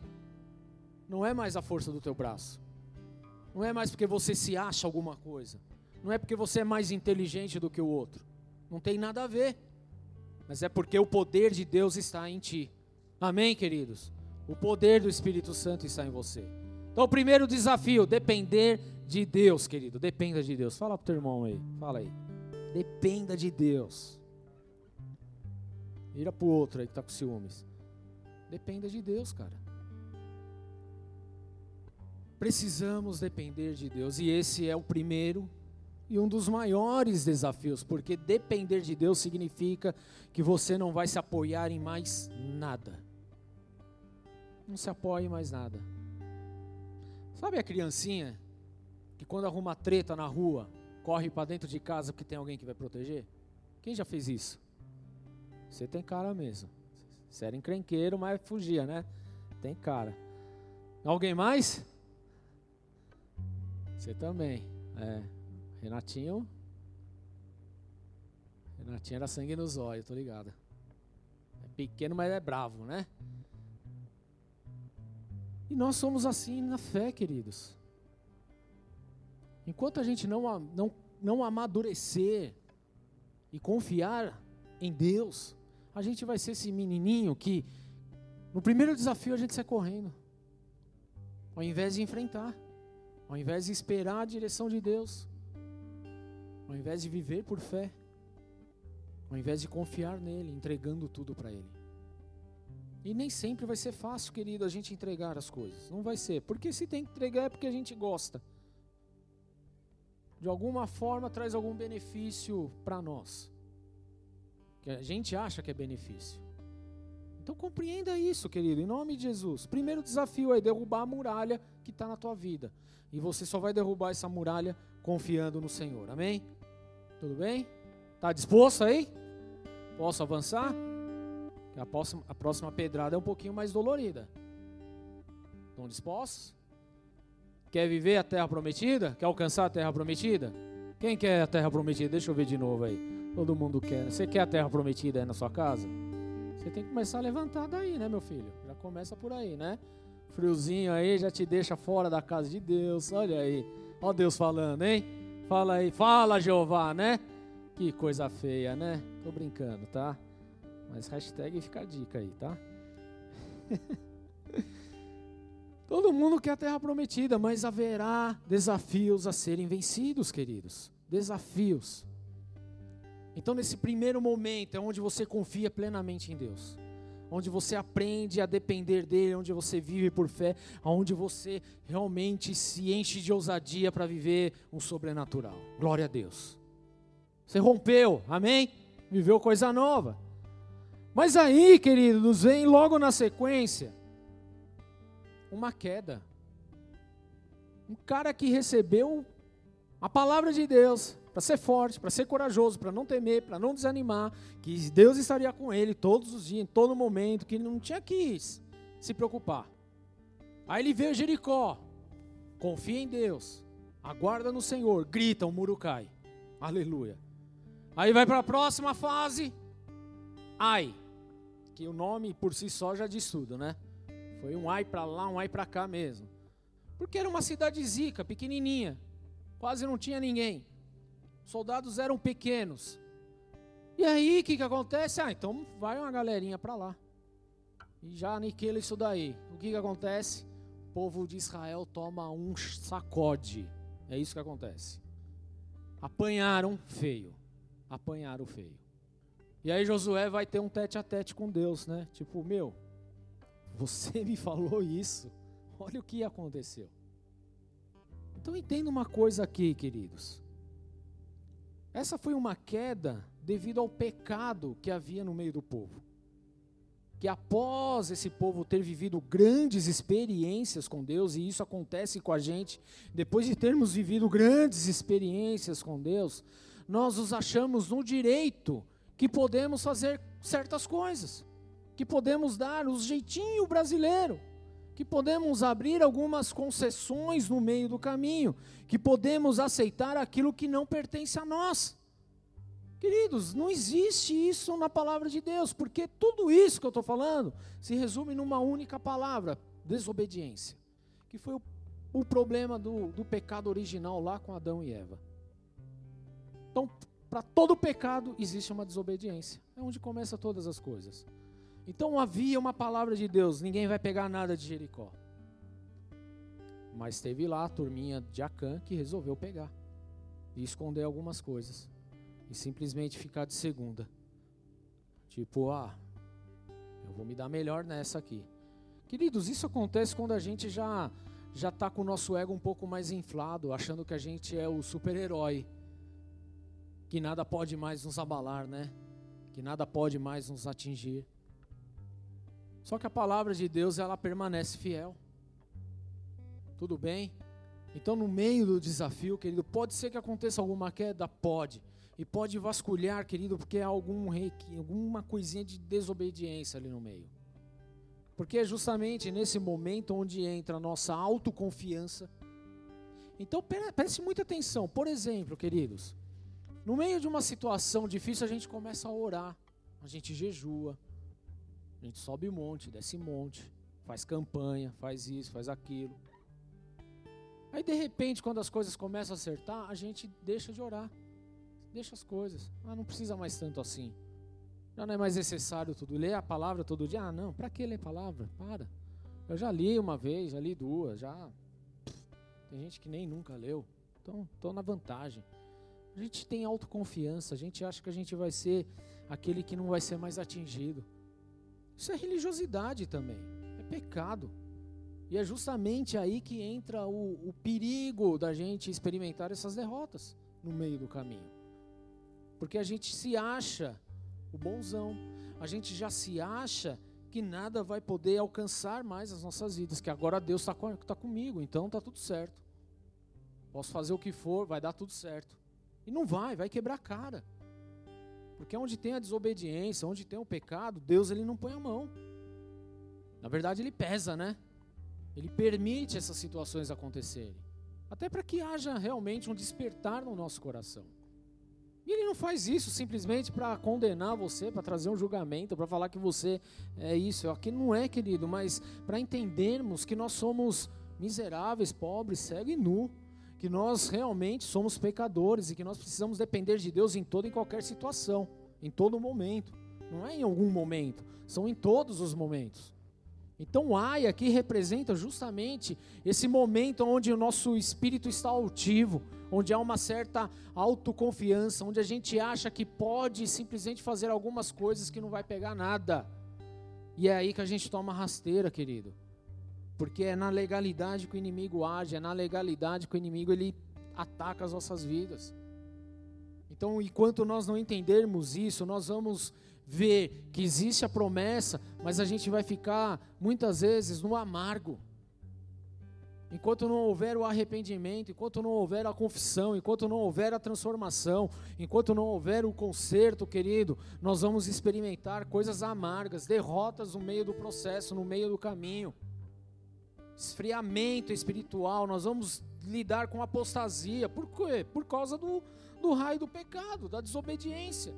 Não é mais a força do teu braço. Não é mais porque você se acha alguma coisa. Não é porque você é mais inteligente do que o outro. Não tem nada a ver. Mas é porque o poder de Deus está em ti. Amém, queridos? O poder do Espírito Santo está em você. Então, o primeiro desafio, depender de Deus, querido. Dependa de Deus. Fala pro teu irmão aí. Fala aí. Dependa de Deus. Vira pro outro aí que tá com ciúmes. Dependa de Deus, cara. Precisamos depender de Deus e esse é o primeiro e um dos maiores desafios, porque depender de Deus significa que você não vai se apoiar em mais nada. Não se apoie em mais nada. Sabe a criancinha que quando arruma treta na rua, corre para dentro de casa porque tem alguém que vai proteger? Quem já fez isso? Você tem cara mesmo. Você era encrenqueiro, mas fugia, né? Tem cara. Alguém mais? Você também. É. Renatinho. Renatinho era sangue nos olhos, tô ligado. É pequeno, mas é bravo, né? E nós somos assim na fé, queridos. Enquanto a gente não, não, não amadurecer e confiar em Deus, a gente vai ser esse menininho que, no primeiro desafio, a gente sai correndo, ao invés de enfrentar. Ao invés de esperar a direção de Deus, ao invés de viver por fé, ao invés de confiar nele, entregando tudo para ele. E nem sempre vai ser fácil, querido, a gente entregar as coisas. Não vai ser. Porque se tem que entregar é porque a gente gosta. De alguma forma traz algum benefício para nós. Que a gente acha que é benefício. Então compreenda isso, querido, em nome de Jesus. Primeiro desafio é derrubar a muralha que está na tua vida. E você só vai derrubar essa muralha confiando no Senhor. Amém? Tudo bem? Está disposto aí? Posso avançar? A próxima, a próxima pedrada é um pouquinho mais dolorida. Estão dispostos? Quer viver a terra prometida? Quer alcançar a terra prometida? Quem quer a terra prometida? Deixa eu ver de novo aí. Todo mundo quer. Você quer a terra prometida aí na sua casa? Você tem que começar a levantar daí, né, meu filho? Já começa por aí, né? friozinho aí já te deixa fora da casa de Deus. Olha aí. Ó Deus falando, hein? Fala aí. Fala, Jeová, né? Que coisa feia, né? Tô brincando, tá? Mas hashtag fica a dica aí, tá? Todo mundo quer a terra prometida, mas haverá desafios a serem vencidos, queridos. Desafios. Então, nesse primeiro momento, é onde você confia plenamente em Deus onde você aprende a depender dele, onde você vive por fé, onde você realmente se enche de ousadia para viver um sobrenatural. Glória a Deus. Você rompeu, amém? Viveu coisa nova. Mas aí, queridos, vem logo na sequência uma queda. Um cara que recebeu a palavra de Deus, para ser forte, para ser corajoso, para não temer, para não desanimar, que Deus estaria com ele todos os dias, em todo momento, que ele não tinha que se preocupar. Aí ele vê Jericó, confia em Deus, aguarda no Senhor, grita, o muro cai. Aleluia. Aí vai para a próxima fase, Ai, que o nome por si só já diz tudo, né? Foi um ai para lá, um ai para cá mesmo. Porque era uma cidade zica, pequenininha, quase não tinha ninguém soldados eram pequenos. E aí, o que, que acontece? Ah, então vai uma galerinha para lá. E já aniquila isso daí. O que, que acontece? O povo de Israel toma um sacode. É isso que acontece. Apanharam feio. Apanharam feio. E aí Josué vai ter um tete a tete com Deus, né? Tipo, meu, você me falou isso. Olha o que aconteceu. Então entenda uma coisa aqui, queridos. Essa foi uma queda devido ao pecado que havia no meio do povo. Que após esse povo ter vivido grandes experiências com Deus, e isso acontece com a gente, depois de termos vivido grandes experiências com Deus, nós nos achamos no direito que podemos fazer certas coisas, que podemos dar o jeitinho brasileiro, que podemos abrir algumas concessões no meio do caminho, que podemos aceitar aquilo que não pertence a nós. Queridos, não existe isso na palavra de Deus, porque tudo isso que eu estou falando se resume numa única palavra: desobediência, que foi o, o problema do, do pecado original lá com Adão e Eva. Então, para todo pecado existe uma desobediência. É onde começa todas as coisas. Então havia uma palavra de Deus, ninguém vai pegar nada de Jericó. Mas teve lá a turminha de Acã que resolveu pegar e esconder algumas coisas e simplesmente ficar de segunda. Tipo, ah, eu vou me dar melhor nessa aqui. Queridos, isso acontece quando a gente já já está com o nosso ego um pouco mais inflado, achando que a gente é o super-herói que nada pode mais nos abalar, né? Que nada pode mais nos atingir. Só que a palavra de Deus, ela permanece fiel. Tudo bem? Então, no meio do desafio, querido, pode ser que aconteça alguma queda? Pode. E pode vasculhar, querido, porque há algum alguma coisinha de desobediência ali no meio. Porque é justamente nesse momento onde entra a nossa autoconfiança. Então, preste muita atenção. Por exemplo, queridos, no meio de uma situação difícil, a gente começa a orar, a gente jejua, a gente sobe monte, desce monte, faz campanha, faz isso, faz aquilo. Aí de repente, quando as coisas começam a acertar, a gente deixa de orar, deixa as coisas. Ah, não precisa mais tanto assim. Já não é mais necessário tudo. Ler a palavra todo dia? Ah, não, para que ler palavra? Para. Eu já li uma vez, já li duas, já. Tem gente que nem nunca leu. Então, estou na vantagem. A gente tem autoconfiança, a gente acha que a gente vai ser aquele que não vai ser mais atingido. Isso é religiosidade também, é pecado. E é justamente aí que entra o, o perigo da gente experimentar essas derrotas no meio do caminho. Porque a gente se acha o bonzão, a gente já se acha que nada vai poder alcançar mais as nossas vidas, que agora Deus está tá comigo, então está tudo certo. Posso fazer o que for, vai dar tudo certo. E não vai, vai quebrar a cara. Porque onde tem a desobediência, onde tem o pecado, Deus ele não põe a mão. Na verdade, ele pesa, né? Ele permite essas situações acontecerem. Até para que haja realmente um despertar no nosso coração. E ele não faz isso simplesmente para condenar você, para trazer um julgamento, para falar que você é isso. Aqui não é, querido, mas para entendermos que nós somos miseráveis, pobres, cegos e nu que nós realmente somos pecadores e que nós precisamos depender de Deus em toda e qualquer situação, em todo momento. Não é em algum momento, são em todos os momentos. Então, o ai aqui representa justamente esse momento onde o nosso espírito está altivo, onde há uma certa autoconfiança, onde a gente acha que pode simplesmente fazer algumas coisas que não vai pegar nada. E é aí que a gente toma rasteira, querido. Porque é na legalidade que o inimigo age, é na legalidade que o inimigo ele ataca as nossas vidas. Então, enquanto nós não entendermos isso, nós vamos ver que existe a promessa, mas a gente vai ficar muitas vezes no amargo. Enquanto não houver o arrependimento, enquanto não houver a confissão, enquanto não houver a transformação, enquanto não houver o conserto, querido, nós vamos experimentar coisas amargas, derrotas no meio do processo, no meio do caminho esfriamento espiritual, nós vamos lidar com apostasia. Por quê? Por causa do, do raio do pecado, da desobediência.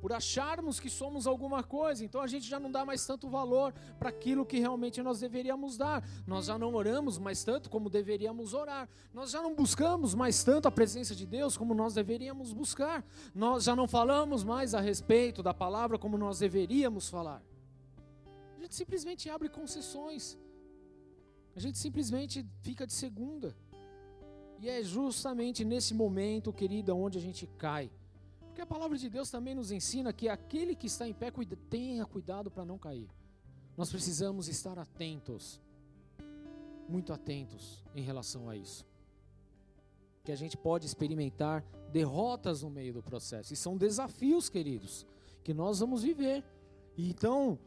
Por acharmos que somos alguma coisa, então a gente já não dá mais tanto valor para aquilo que realmente nós deveríamos dar. Nós já não oramos mais tanto como deveríamos orar. Nós já não buscamos mais tanto a presença de Deus como nós deveríamos buscar. Nós já não falamos mais a respeito da palavra como nós deveríamos falar. A gente simplesmente abre concessões a gente simplesmente fica de segunda. E é justamente nesse momento, querida, onde a gente cai. Porque a palavra de Deus também nos ensina que aquele que está em pé tenha cuidado para não cair. Nós precisamos estar atentos, muito atentos em relação a isso. Que a gente pode experimentar derrotas no meio do processo. E são desafios, queridos, que nós vamos viver. E então,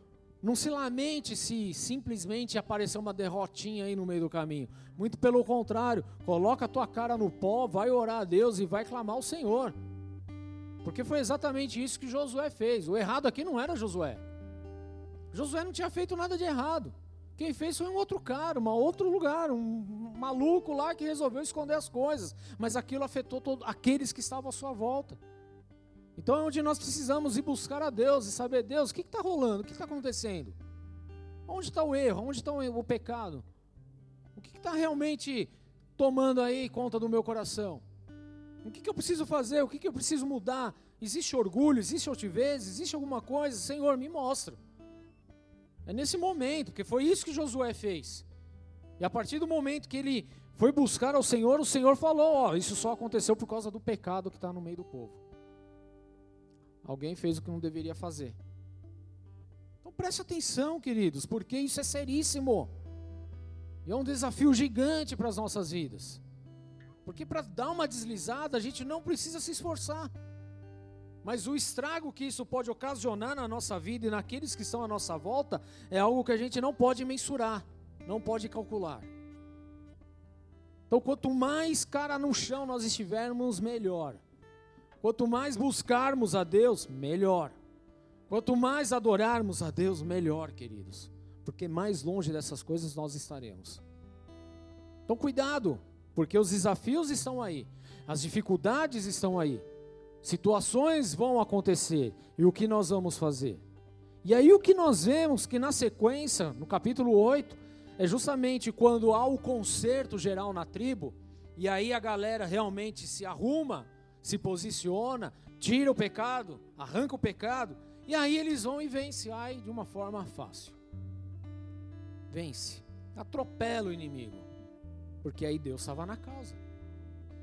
não se lamente se simplesmente aparecer uma derrotinha aí no meio do caminho. Muito pelo contrário, coloca a tua cara no pó, vai orar a Deus e vai clamar ao Senhor. Porque foi exatamente isso que Josué fez. O errado aqui não era Josué. Josué não tinha feito nada de errado. Quem fez foi um outro cara, um outro lugar, um maluco lá que resolveu esconder as coisas. Mas aquilo afetou aqueles que estavam à sua volta. Então é onde nós precisamos ir buscar a Deus e saber, Deus, o que está rolando? O que está acontecendo? Onde está o erro? Onde está o pecado? O que está realmente tomando aí conta do meu coração? O que, que eu preciso fazer? O que, que eu preciso mudar? Existe orgulho? Existe altivez? Existe alguma coisa? Senhor, me mostra. É nesse momento, porque foi isso que Josué fez. E a partir do momento que ele foi buscar ao Senhor, o Senhor falou: Ó, isso só aconteceu por causa do pecado que está no meio do povo. Alguém fez o que não deveria fazer. Então preste atenção, queridos, porque isso é seríssimo. E é um desafio gigante para as nossas vidas. Porque para dar uma deslizada, a gente não precisa se esforçar. Mas o estrago que isso pode ocasionar na nossa vida e naqueles que estão à nossa volta é algo que a gente não pode mensurar, não pode calcular. Então, quanto mais cara no chão nós estivermos, melhor. Quanto mais buscarmos a Deus, melhor. Quanto mais adorarmos a Deus, melhor, queridos. Porque mais longe dessas coisas nós estaremos. Então, cuidado, porque os desafios estão aí, as dificuldades estão aí, situações vão acontecer, e o que nós vamos fazer? E aí, o que nós vemos que na sequência, no capítulo 8, é justamente quando há o concerto geral na tribo, e aí a galera realmente se arruma se posiciona, tira o pecado, arranca o pecado, e aí eles vão e vencem, ai, de uma forma fácil. Vence, atropela o inimigo, porque aí Deus estava na causa.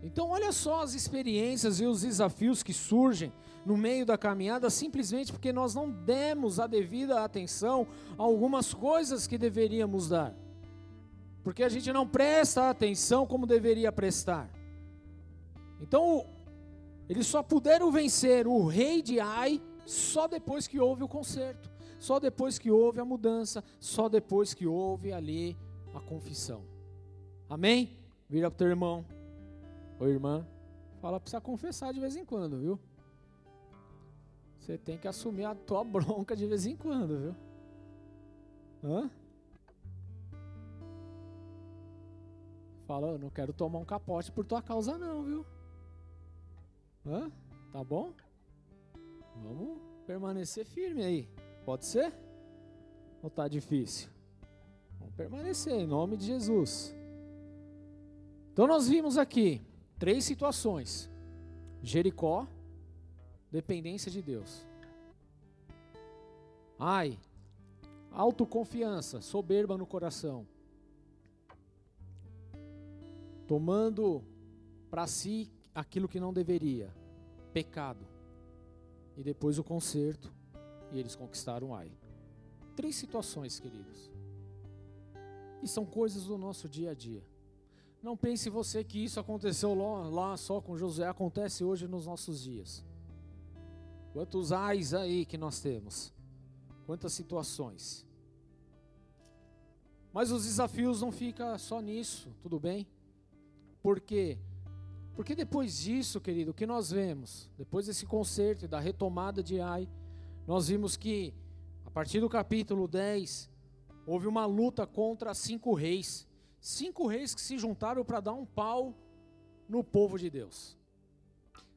Então, olha só as experiências e os desafios que surgem no meio da caminhada, simplesmente porque nós não demos a devida atenção a algumas coisas que deveríamos dar. Porque a gente não presta atenção como deveria prestar. Então, eles só puderam vencer o rei de Ai só depois que houve o conserto, só depois que houve a mudança, só depois que houve ali a confissão. Amém? Vira para o teu irmão ou irmã, fala você confessar de vez em quando, viu? Você tem que assumir a tua bronca de vez em quando, viu? Hã? Fala, eu não quero tomar um capote por tua causa não, viu? Hã? Tá bom? Vamos permanecer firme aí. Pode ser? Ou tá difícil? Vamos permanecer em nome de Jesus. Então nós vimos aqui três situações: Jericó, dependência de Deus. Ai, autoconfiança, soberba no coração. Tomando para si aquilo que não deveria, pecado. E depois o conserto, e eles conquistaram Ai. Três situações, queridos. E são coisas do nosso dia a dia. Não pense você que isso aconteceu lá, lá só com Josué, acontece hoje nos nossos dias. Quantos ais aí que nós temos? Quantas situações? Mas os desafios não ficam só nisso, tudo bem? Porque porque depois disso, querido, o que nós vemos? Depois desse concerto e da retomada de Ai, nós vimos que, a partir do capítulo 10, houve uma luta contra cinco reis. Cinco reis que se juntaram para dar um pau no povo de Deus.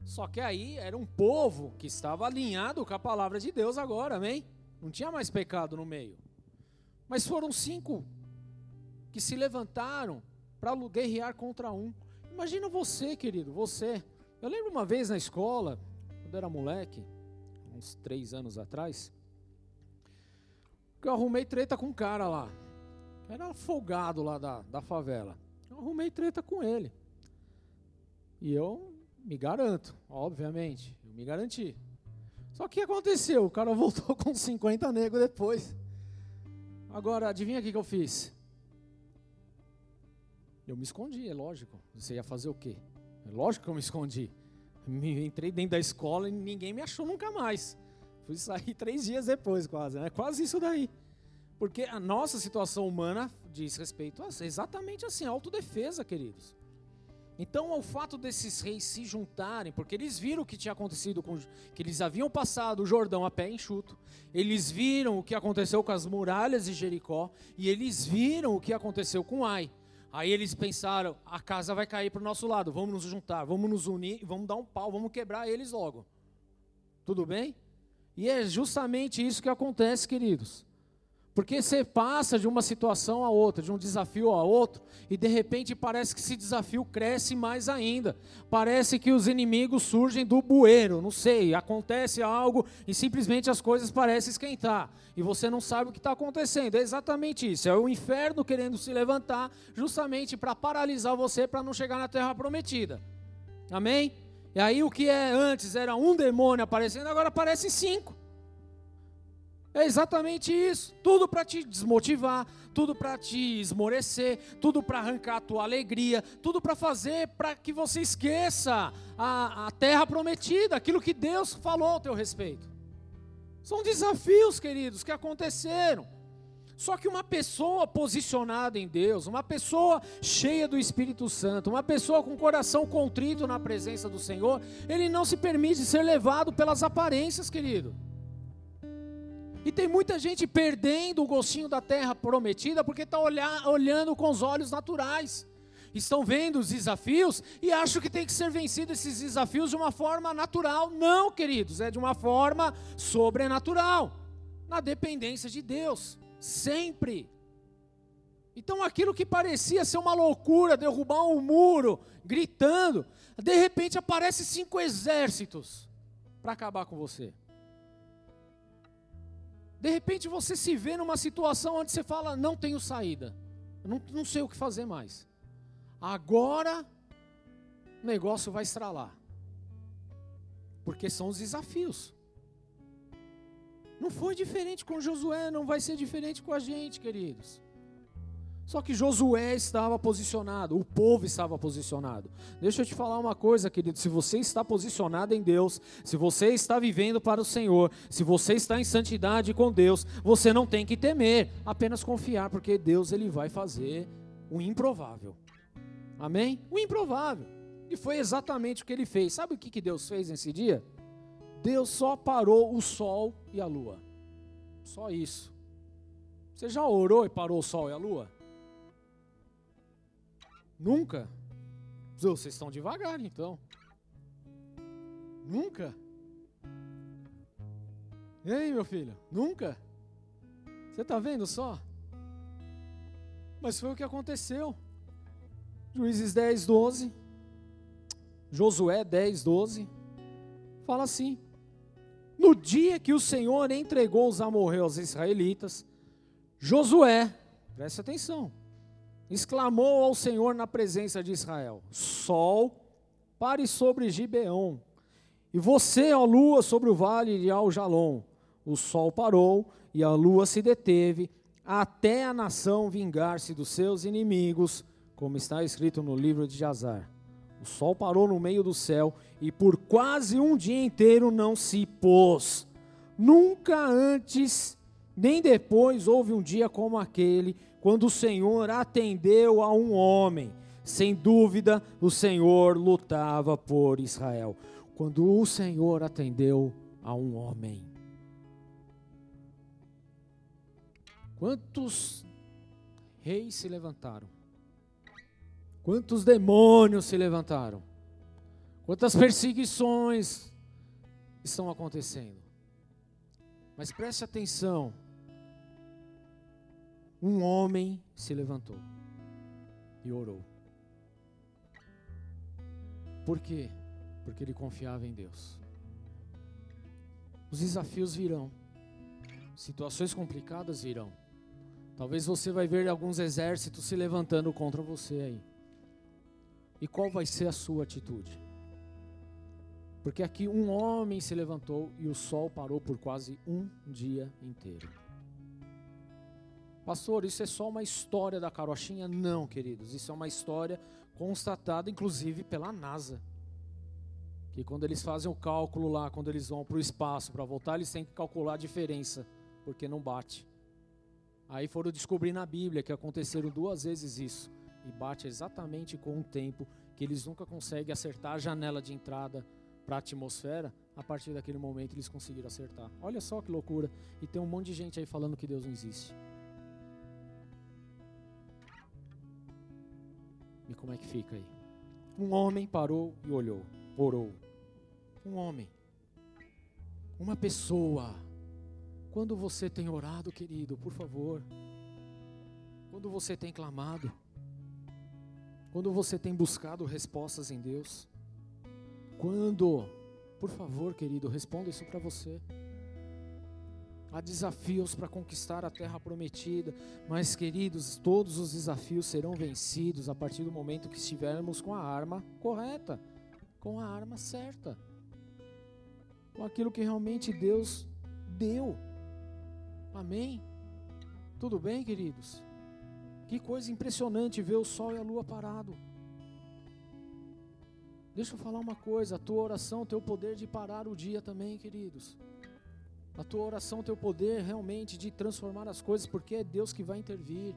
Só que aí era um povo que estava alinhado com a palavra de Deus agora, amém? Não tinha mais pecado no meio. Mas foram cinco que se levantaram para guerrear contra um. Imagina você, querido, você. Eu lembro uma vez na escola, quando era moleque, uns três anos atrás, que eu arrumei treta com um cara lá. Era folgado lá da, da favela. Eu arrumei treta com ele. E eu me garanto, obviamente, eu me garanti. Só que o que aconteceu? O cara voltou com 50 negros depois. Agora, adivinha o que, que eu fiz? Eu me escondi, é lógico. Você ia fazer o quê? É lógico que eu me escondi. Me, entrei dentro da escola e ninguém me achou nunca mais. Fui sair três dias depois, quase. É né? quase isso daí. Porque a nossa situação humana diz respeito a exatamente assim, a autodefesa, queridos. Então, o fato desses reis se juntarem, porque eles viram o que tinha acontecido com que eles haviam passado o Jordão a pé enxuto. Eles viram o que aconteceu com as muralhas de Jericó e eles viram o que aconteceu com Ai. Aí eles pensaram: a casa vai cair para o nosso lado, vamos nos juntar, vamos nos unir, vamos dar um pau, vamos quebrar eles logo. Tudo bem? E é justamente isso que acontece, queridos. Porque você passa de uma situação a outra, de um desafio a outro, e de repente parece que esse desafio cresce mais ainda. Parece que os inimigos surgem do bueiro, não sei, acontece algo e simplesmente as coisas parecem esquentar. E você não sabe o que está acontecendo. É exatamente isso. É o inferno querendo se levantar justamente para paralisar você para não chegar na terra prometida. Amém? E aí o que é antes era um demônio aparecendo, agora aparecem cinco. É exatamente isso. Tudo para te desmotivar, tudo para te esmorecer, tudo para arrancar a tua alegria, tudo para fazer para que você esqueça a, a terra prometida, aquilo que Deus falou ao teu respeito. São desafios, queridos, que aconteceram. Só que uma pessoa posicionada em Deus, uma pessoa cheia do Espírito Santo, uma pessoa com o coração contrito na presença do Senhor, ele não se permite ser levado pelas aparências, querido. E tem muita gente perdendo o gostinho da terra prometida porque está olhando com os olhos naturais. Estão vendo os desafios e acham que tem que ser vencido esses desafios de uma forma natural. Não, queridos, é de uma forma sobrenatural, na dependência de Deus, sempre. Então aquilo que parecia ser uma loucura, derrubar um muro, gritando, de repente aparece cinco exércitos para acabar com você. De repente você se vê numa situação onde você fala: não tenho saída, não, não sei o que fazer mais. Agora o negócio vai estralar, porque são os desafios. Não foi diferente com Josué, não vai ser diferente com a gente, queridos. Só que Josué estava posicionado, o povo estava posicionado. Deixa eu te falar uma coisa, querido: se você está posicionado em Deus, se você está vivendo para o Senhor, se você está em santidade com Deus, você não tem que temer, apenas confiar, porque Deus ele vai fazer o improvável. Amém? O improvável. E foi exatamente o que ele fez. Sabe o que, que Deus fez nesse dia? Deus só parou o sol e a lua. Só isso. Você já orou e parou o sol e a lua? Nunca? Vocês estão devagar então. Nunca? E aí, meu filho? Nunca? Você está vendo só? Mas foi o que aconteceu. Juízes 10, 12. Josué 10, 12. Fala assim: No dia que o Senhor entregou os amorreus aos israelitas, Josué, preste atenção, exclamou ao Senhor na presença de Israel: Sol, pare sobre Gibeão, e você, ó lua, sobre o vale de Aljalon. O sol parou e a lua se deteve, até a nação vingar-se dos seus inimigos, como está escrito no livro de Jazar. O sol parou no meio do céu e por quase um dia inteiro não se pôs. Nunca antes nem depois houve um dia como aquele quando o Senhor atendeu a um homem. Sem dúvida, o Senhor lutava por Israel. Quando o Senhor atendeu a um homem. Quantos reis se levantaram? Quantos demônios se levantaram? Quantas perseguições estão acontecendo? Mas preste atenção um homem se levantou e orou. Por quê? Porque ele confiava em Deus. Os desafios virão, situações complicadas virão. Talvez você vai ver alguns exércitos se levantando contra você aí. E qual vai ser a sua atitude? Porque aqui um homem se levantou e o sol parou por quase um dia inteiro. Pastor, isso é só uma história da carochinha? Não, queridos, isso é uma história constatada inclusive pela NASA. Que quando eles fazem o cálculo lá, quando eles vão para o espaço para voltar, eles têm que calcular a diferença, porque não bate. Aí foram descobrir na Bíblia que aconteceram duas vezes isso, e bate exatamente com o tempo que eles nunca conseguem acertar a janela de entrada para a atmosfera, a partir daquele momento eles conseguiram acertar. Olha só que loucura. E tem um monte de gente aí falando que Deus não existe. E como é que fica aí? Um homem parou e olhou, orou. Um homem. Uma pessoa. Quando você tem orado, querido, por favor. Quando você tem clamado. Quando você tem buscado respostas em Deus. Quando? Por favor, querido, responda isso para você. Há desafios para conquistar a terra prometida, mas, queridos, todos os desafios serão vencidos a partir do momento que estivermos com a arma correta, com a arma certa, com aquilo que realmente Deus deu. Amém? Tudo bem, queridos? Que coisa impressionante ver o sol e a lua parado. Deixa eu falar uma coisa: a tua oração tem o poder de parar o dia também, queridos. A tua oração tem o poder realmente de transformar as coisas, porque é Deus que vai intervir,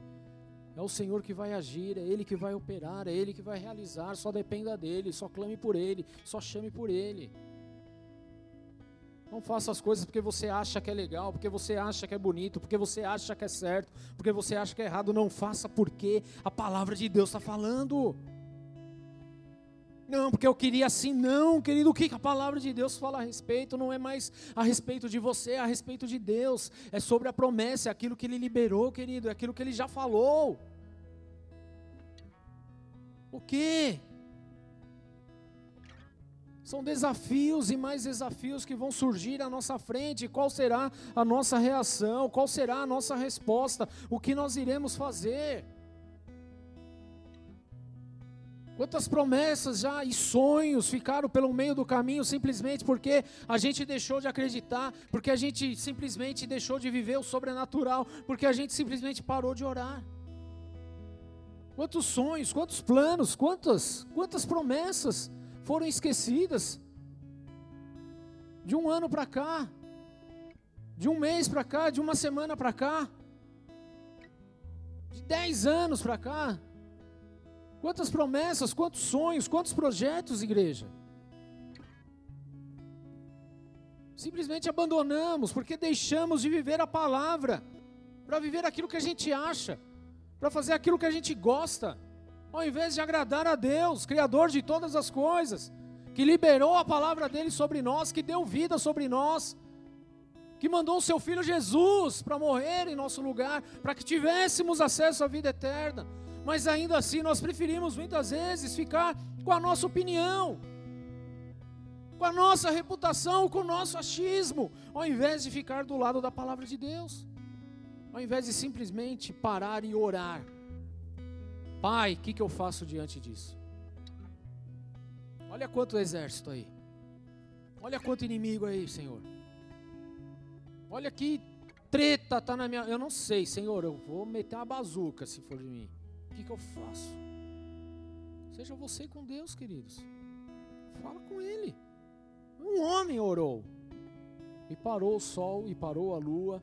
é o Senhor que vai agir, é Ele que vai operar, é Ele que vai realizar. Só dependa dEle, só clame por Ele, só chame por Ele. Não faça as coisas porque você acha que é legal, porque você acha que é bonito, porque você acha que é certo, porque você acha que é errado. Não faça porque a palavra de Deus está falando. Não, porque eu queria assim. Não, querido, o que a palavra de Deus fala a respeito? Não é mais a respeito de você, é a respeito de Deus. É sobre a promessa, é aquilo que Ele liberou, querido, é aquilo que Ele já falou. O que? São desafios e mais desafios que vão surgir à nossa frente. Qual será a nossa reação? Qual será a nossa resposta? O que nós iremos fazer? Quantas promessas já e sonhos ficaram pelo meio do caminho simplesmente porque a gente deixou de acreditar, porque a gente simplesmente deixou de viver o sobrenatural, porque a gente simplesmente parou de orar. Quantos sonhos, quantos planos, quantas, quantas promessas foram esquecidas? De um ano para cá, de um mês para cá, de uma semana para cá, de dez anos para cá, Quantas promessas, quantos sonhos, quantos projetos, igreja? Simplesmente abandonamos porque deixamos de viver a palavra, para viver aquilo que a gente acha, para fazer aquilo que a gente gosta, ao invés de agradar a Deus, Criador de todas as coisas, que liberou a palavra dele sobre nós, que deu vida sobre nós, que mandou o seu filho Jesus para morrer em nosso lugar, para que tivéssemos acesso à vida eterna mas ainda assim nós preferimos muitas vezes ficar com a nossa opinião, com a nossa reputação, com o nosso achismo, ao invés de ficar do lado da palavra de Deus, ao invés de simplesmente parar e orar. Pai, o que, que eu faço diante disso? Olha quanto exército aí. Olha quanto inimigo aí, Senhor. Olha que treta tá na minha. Eu não sei, Senhor. Eu vou meter uma bazuca se for de mim. O que, que eu faço? Seja você com Deus, queridos. Fala com Ele. Um homem orou. E parou o sol, e parou a lua.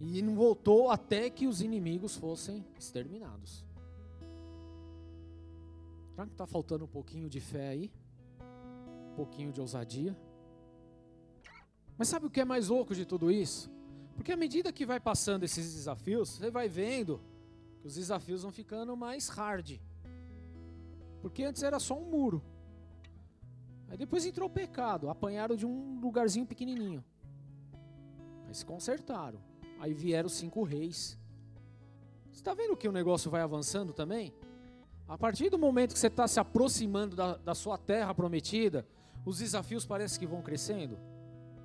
E não voltou até que os inimigos fossem exterminados. Será que está faltando um pouquinho de fé aí? Um pouquinho de ousadia? Mas sabe o que é mais louco de tudo isso? Porque à medida que vai passando esses desafios, você vai vendo os desafios vão ficando mais hard. Porque antes era só um muro. Aí depois entrou o pecado, apanharam de um lugarzinho pequenininho. Aí se consertaram. Aí vieram os cinco reis. Você está vendo que o negócio vai avançando também? A partir do momento que você está se aproximando da, da sua terra prometida, os desafios parecem que vão crescendo.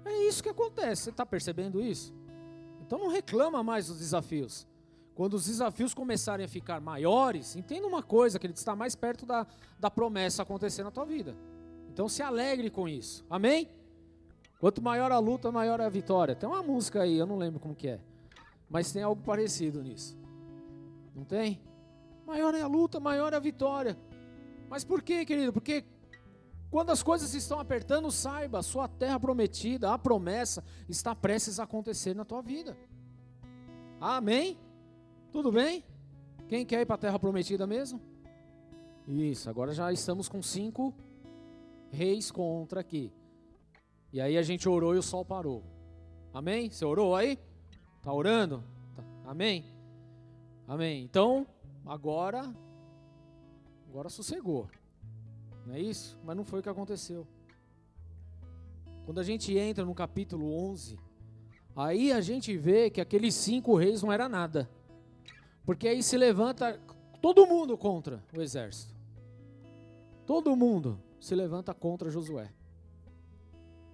É isso que acontece. Você está percebendo isso? Então não reclama mais dos desafios. Quando os desafios começarem a ficar maiores, entenda uma coisa, que ele está mais perto da, da promessa acontecer na tua vida. Então se alegre com isso. Amém? Quanto maior a luta, maior é a vitória. Tem uma música aí, eu não lembro como que é. Mas tem algo parecido nisso. Não tem? Maior é a luta, maior é a vitória. Mas por quê, querido? Porque quando as coisas estão apertando, saiba, a sua terra prometida, a promessa, está prestes a acontecer na tua vida. Amém? Tudo bem? Quem quer ir para a terra prometida mesmo? Isso, agora já estamos com cinco reis contra aqui. E aí a gente orou e o sol parou. Amém? Você orou aí? Tá orando? Tá. Amém? Amém. Então, agora agora sossegou. Não é isso? Mas não foi o que aconteceu. Quando a gente entra no capítulo 11, aí a gente vê que aqueles cinco reis não era nada. Porque aí se levanta todo mundo contra o exército. Todo mundo se levanta contra Josué.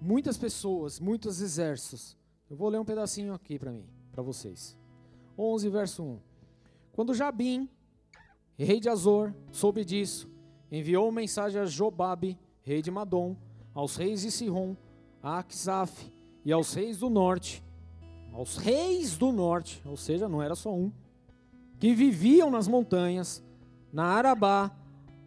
Muitas pessoas, muitos exércitos. Eu vou ler um pedacinho aqui para mim, para vocês. 11 verso 1. Quando Jabim, rei de Azor, soube disso, enviou mensagem a Jobabe, rei de Madom, aos reis de Sihon, a Akzaf e aos reis do norte, aos reis do norte, ou seja, não era só um, que viviam nas montanhas, na Arabá,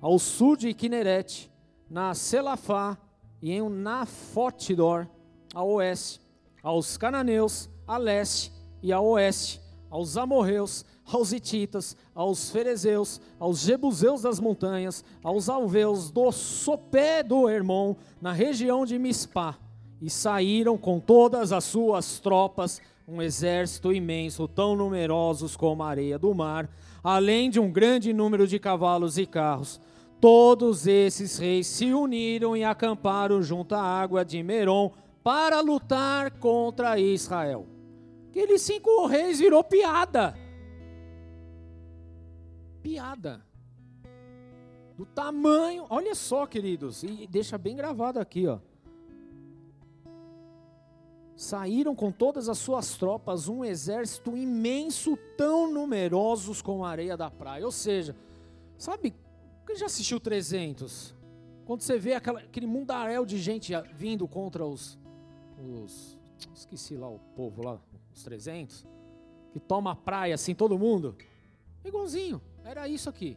ao sul de Kineret, na Selafá e em Nafotidor, a oeste, aos cananeus, a leste e a oeste, aos amorreus, aos hititas, aos ferezeus, aos jebuseus das montanhas, aos alveus do sopé do Hermon, na região de Mispá, e saíram com todas as suas tropas um exército imenso, tão numerosos como a areia do mar, além de um grande número de cavalos e carros. Todos esses reis se uniram e acamparam junto à água de Merom para lutar contra Israel. Aqueles cinco reis virou piada. Piada. Do tamanho, olha só, queridos, e deixa bem gravado aqui, ó saíram com todas as suas tropas um exército imenso, tão numerosos como a areia da praia. Ou seja, sabe, quem já assistiu 300? Quando você vê aquela, aquele mundaréu de gente vindo contra os, os. Esqueci lá o povo lá, os 300, que toma a praia assim, todo mundo. Igualzinho, era isso aqui.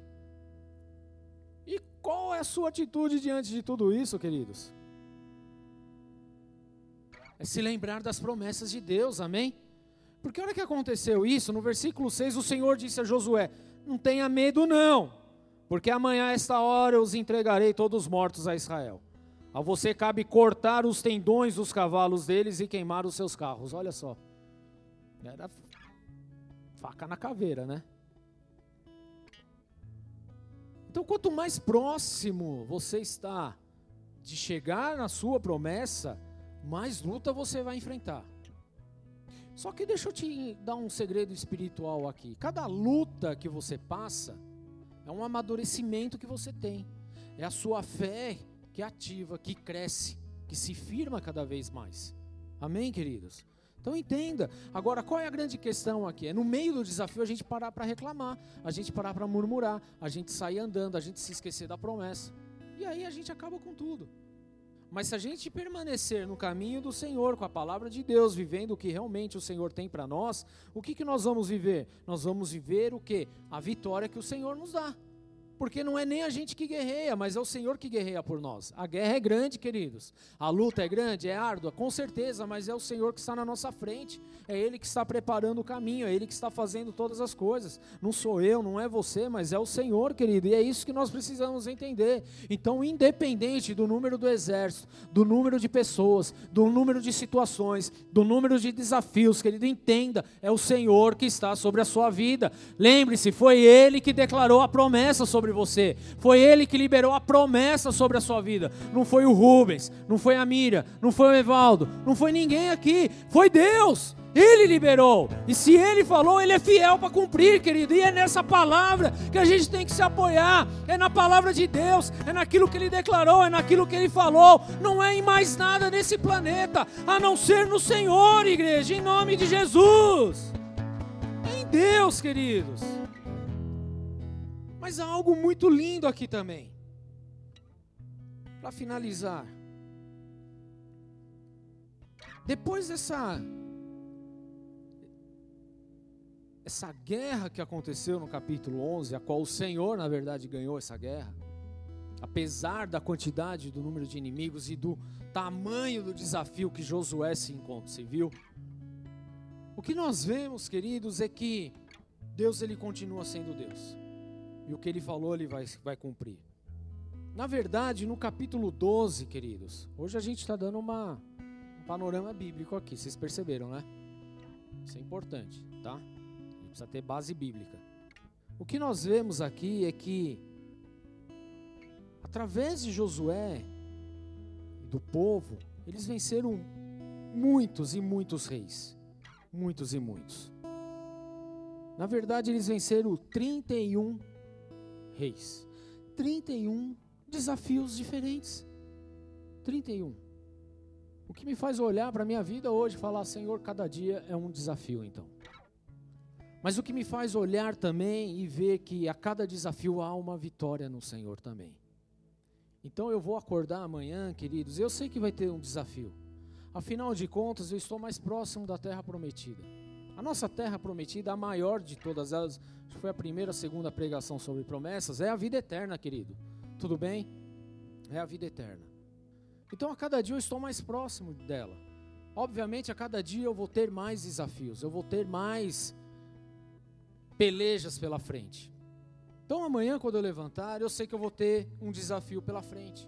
E qual é a sua atitude diante de tudo isso, queridos? É se lembrar das promessas de Deus, amém? Porque a hora que aconteceu isso, no versículo 6, o Senhor disse a Josué: Não tenha medo, não, porque amanhã, a esta hora, eu os entregarei todos mortos a Israel. A você cabe cortar os tendões dos cavalos deles e queimar os seus carros. Olha só. Era faca na caveira, né? Então, quanto mais próximo você está de chegar na sua promessa, mais luta você vai enfrentar. Só que deixa eu te dar um segredo espiritual aqui. Cada luta que você passa é um amadurecimento que você tem. É a sua fé que ativa, que cresce, que se firma cada vez mais. Amém, queridos? Então entenda. Agora, qual é a grande questão aqui? É no meio do desafio a gente parar para reclamar, a gente parar para murmurar, a gente sair andando, a gente se esquecer da promessa. E aí a gente acaba com tudo. Mas se a gente permanecer no caminho do Senhor, com a palavra de Deus, vivendo o que realmente o Senhor tem para nós, o que, que nós vamos viver? Nós vamos viver o que? A vitória que o Senhor nos dá. Porque não é nem a gente que guerreia, mas é o Senhor que guerreia por nós. A guerra é grande, queridos. A luta é grande, é árdua, com certeza, mas é o Senhor que está na nossa frente. É Ele que está preparando o caminho, é Ele que está fazendo todas as coisas. Não sou eu, não é você, mas é o Senhor, querido. E é isso que nós precisamos entender. Então, independente do número do exército, do número de pessoas, do número de situações, do número de desafios, querido, entenda, é o Senhor que está sobre a sua vida. Lembre-se, foi Ele que declarou a promessa sobre sobre você. Foi Ele que liberou a promessa sobre a sua vida. Não foi o Rubens, não foi a Mira, não foi o Evaldo, não foi ninguém aqui. Foi Deus. Ele liberou. E se ele falou, ele é fiel para cumprir, querido. E é nessa palavra que a gente tem que se apoiar. É na palavra de Deus, é naquilo que ele declarou, é naquilo que ele falou. Não é em mais nada nesse planeta, a não ser no Senhor, igreja, em nome de Jesus Deus, queridos. Mas há algo muito lindo aqui também. Para finalizar, depois dessa essa guerra que aconteceu no capítulo 11, a qual o Senhor, na verdade, ganhou essa guerra, apesar da quantidade do número de inimigos e do tamanho do desafio que Josué se encontra, se viu? O que nós vemos, queridos, é que Deus ele continua sendo Deus. E o que ele falou, ele vai, vai cumprir. Na verdade, no capítulo 12, queridos, hoje a gente está dando uma, um panorama bíblico aqui, vocês perceberam, né? Isso é importante, tá? precisa ter base bíblica. O que nós vemos aqui é que, através de Josué e do povo, eles venceram muitos e muitos reis. Muitos e muitos. Na verdade, eles venceram 31 reis. 31 desafios diferentes. 31. O que me faz olhar para a minha vida hoje e falar, Senhor, cada dia é um desafio, então. Mas o que me faz olhar também e ver que a cada desafio há uma vitória no Senhor também. Então eu vou acordar amanhã, queridos, eu sei que vai ter um desafio. Afinal de contas, eu estou mais próximo da terra prometida. A nossa terra prometida, a maior de todas elas, foi a primeira, a segunda pregação sobre promessas, é a vida eterna, querido. Tudo bem? É a vida eterna. Então a cada dia eu estou mais próximo dela. Obviamente, a cada dia eu vou ter mais desafios, eu vou ter mais pelejas pela frente. Então amanhã, quando eu levantar, eu sei que eu vou ter um desafio pela frente.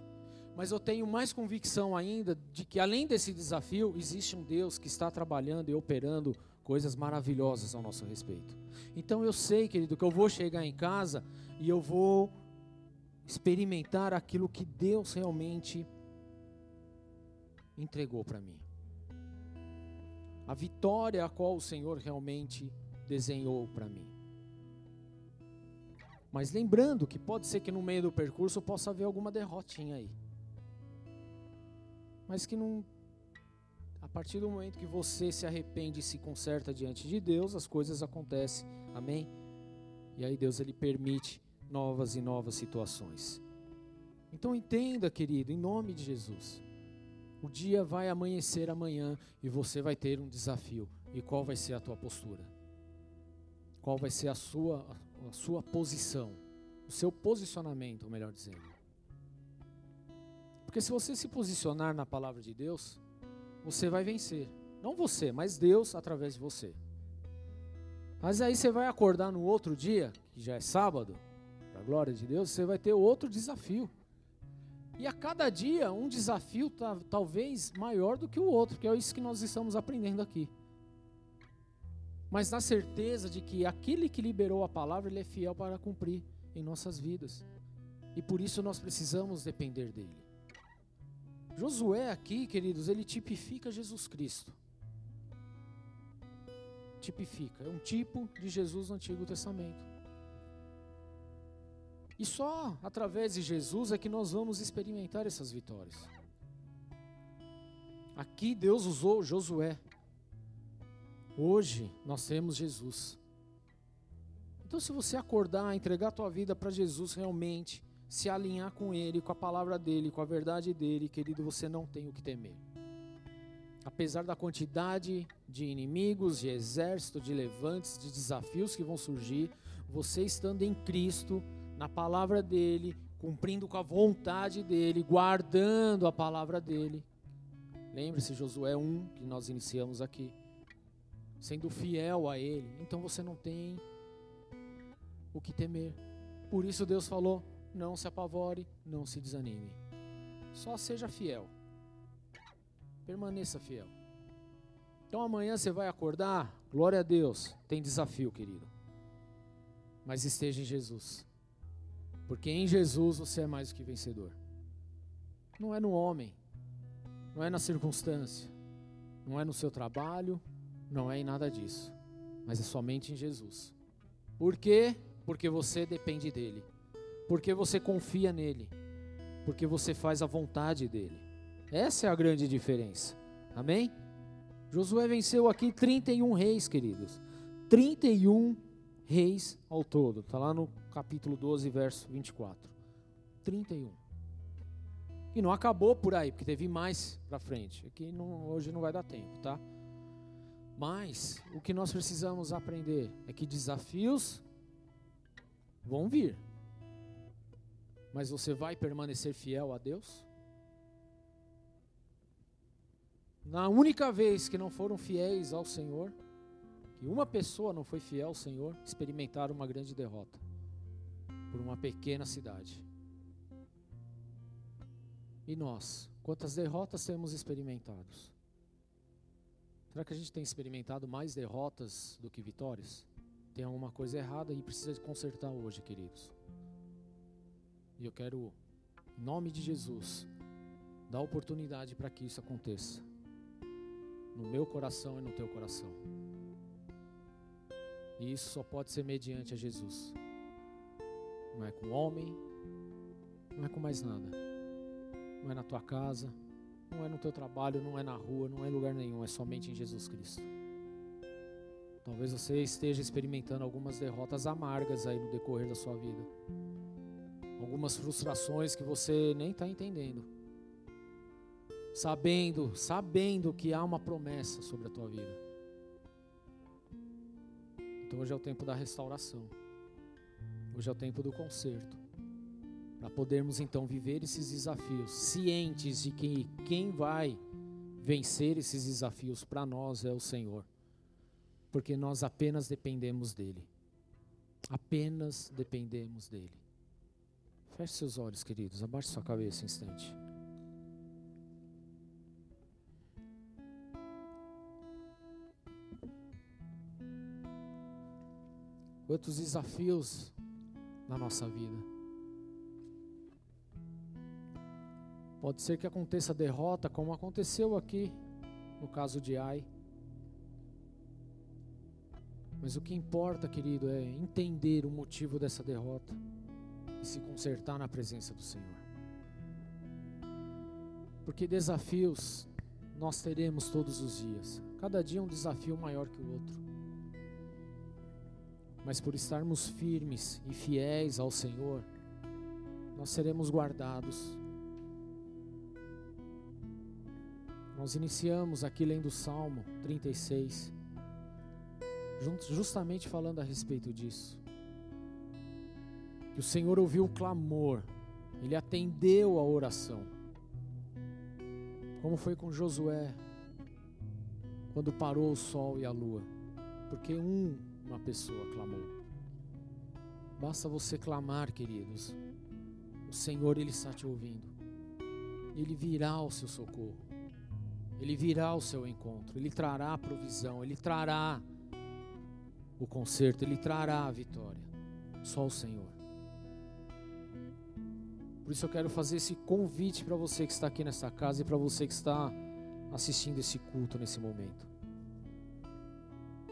Mas eu tenho mais convicção ainda de que, além desse desafio, existe um Deus que está trabalhando e operando coisas maravilhosas ao nosso respeito. Então eu sei, querido, que eu vou chegar em casa e eu vou experimentar aquilo que Deus realmente entregou para mim. A vitória a qual o Senhor realmente desenhou para mim. Mas lembrando que pode ser que no meio do percurso possa haver alguma derrotinha aí. Mas que não. Partir do momento que você se arrepende e se conserta diante de Deus, as coisas acontecem. Amém? E aí Deus ele permite novas e novas situações. Então entenda, querido, em nome de Jesus. O dia vai amanhecer amanhã e você vai ter um desafio. E qual vai ser a tua postura? Qual vai ser a sua a sua posição, o seu posicionamento, melhor dizendo. Porque se você se posicionar na palavra de Deus, você vai vencer. Não você, mas Deus através de você. Mas aí você vai acordar no outro dia, que já é sábado, para a glória de Deus, você vai ter outro desafio. E a cada dia um desafio tá, talvez maior do que o outro, que é isso que nós estamos aprendendo aqui mas na certeza de que aquele que liberou a palavra, ele é fiel para cumprir em nossas vidas. E por isso nós precisamos depender dele. Josué aqui, queridos, ele tipifica Jesus Cristo. Tipifica, é um tipo de Jesus no Antigo Testamento. E só através de Jesus é que nós vamos experimentar essas vitórias. Aqui Deus usou Josué Hoje nós temos Jesus. Então, se você acordar, entregar a tua vida para Jesus realmente, se alinhar com Ele, com a palavra dEle, com a verdade dEle, querido, você não tem o que temer. Apesar da quantidade de inimigos, de exército, de levantes, de desafios que vão surgir, você estando em Cristo, na palavra dEle, cumprindo com a vontade dEle, guardando a palavra dEle. Lembre-se, Josué 1, que nós iniciamos aqui sendo fiel a Ele, então você não tem o que temer. Por isso Deus falou: não se apavore, não se desanime. Só seja fiel. Permaneça fiel. Então amanhã você vai acordar, glória a Deus, tem desafio, querido. Mas esteja em Jesus. Porque em Jesus você é mais do que vencedor. Não é no homem, não é na circunstância, não é no seu trabalho, não é em nada disso, mas é somente em Jesus. Por quê? Porque você depende dele. Porque você confia nele. Porque você faz a vontade dele. Essa é a grande diferença. Amém? Josué venceu aqui 31 reis, queridos. 31 reis ao todo. Está lá no capítulo 12, verso 24. 31. E não acabou por aí, porque teve mais para frente. Aqui não, hoje não vai dar tempo, tá? Mas o que nós precisamos aprender é que desafios vão vir. Mas você vai permanecer fiel a Deus? Na única vez que não foram fiéis ao Senhor, que uma pessoa não foi fiel ao Senhor, experimentaram uma grande derrota por uma pequena cidade. E nós, quantas derrotas temos experimentado? Será que a gente tem experimentado mais derrotas do que vitórias? Tem alguma coisa errada e precisa consertar hoje, queridos. E eu quero, em nome de Jesus, dar oportunidade para que isso aconteça. No meu coração e no teu coração. E isso só pode ser mediante a Jesus. Não é com homem, não é com mais nada. Não é na tua casa, não é no teu trabalho, não é na rua, não é em lugar nenhum, é somente em Jesus Cristo. Talvez você esteja experimentando algumas derrotas amargas aí no decorrer da sua vida. Algumas frustrações que você nem está entendendo. Sabendo, sabendo que há uma promessa sobre a tua vida. Então hoje é o tempo da restauração. Hoje é o tempo do conserto. Para podermos então viver esses desafios, cientes de que quem vai vencer esses desafios para nós é o Senhor. Porque nós apenas dependemos dEle. Apenas dependemos dEle. Feche seus olhos, queridos. Abaixe sua cabeça um instante. Quantos desafios na nossa vida. Pode ser que aconteça derrota, como aconteceu aqui no caso de Ai. Mas o que importa, querido, é entender o motivo dessa derrota se consertar na presença do Senhor. Porque desafios nós teremos todos os dias. Cada dia um desafio maior que o outro mas por estarmos firmes e fiéis ao Senhor, nós seremos guardados. Nós iniciamos aqui lendo o Salmo 36, justamente falando a respeito disso. O Senhor ouviu o clamor, Ele atendeu a oração. Como foi com Josué, quando parou o sol e a lua. Porque um uma pessoa clamou. Basta você clamar, queridos. O Senhor, Ele está te ouvindo. Ele virá ao seu socorro. Ele virá ao seu encontro. Ele trará a provisão. Ele trará o conserto. Ele trará a vitória. Só o Senhor. Por isso eu quero fazer esse convite para você que está aqui nessa casa e para você que está assistindo esse culto nesse momento.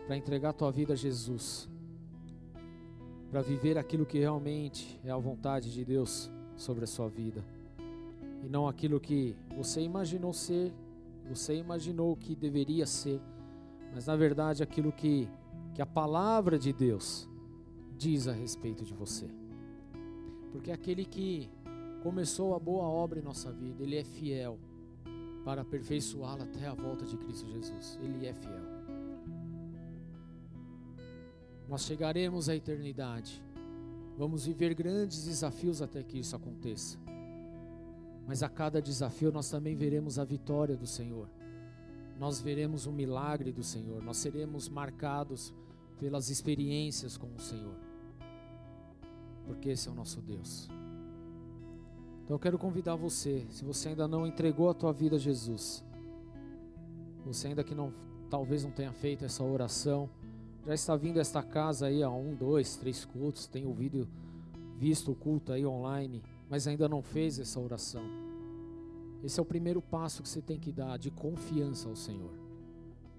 Para entregar a tua vida a Jesus, para viver aquilo que realmente é a vontade de Deus sobre a sua vida, e não aquilo que você imaginou ser, você imaginou que deveria ser, mas na verdade aquilo que, que a palavra de Deus diz a respeito de você. Porque aquele que começou a boa obra em nossa vida, ele é fiel para aperfeiçoá-la até a volta de Cristo Jesus. Ele é fiel. Nós chegaremos à eternidade. Vamos viver grandes desafios até que isso aconteça. Mas a cada desafio nós também veremos a vitória do Senhor. Nós veremos o milagre do Senhor. Nós seremos marcados pelas experiências com o Senhor. Porque esse é o nosso Deus. Então eu quero convidar você, se você ainda não entregou a tua vida a Jesus, você ainda que não talvez não tenha feito essa oração, já está vindo esta casa aí há um, dois, três cultos, tem ouvido, visto o culto aí online, mas ainda não fez essa oração. Esse é o primeiro passo que você tem que dar de confiança ao Senhor.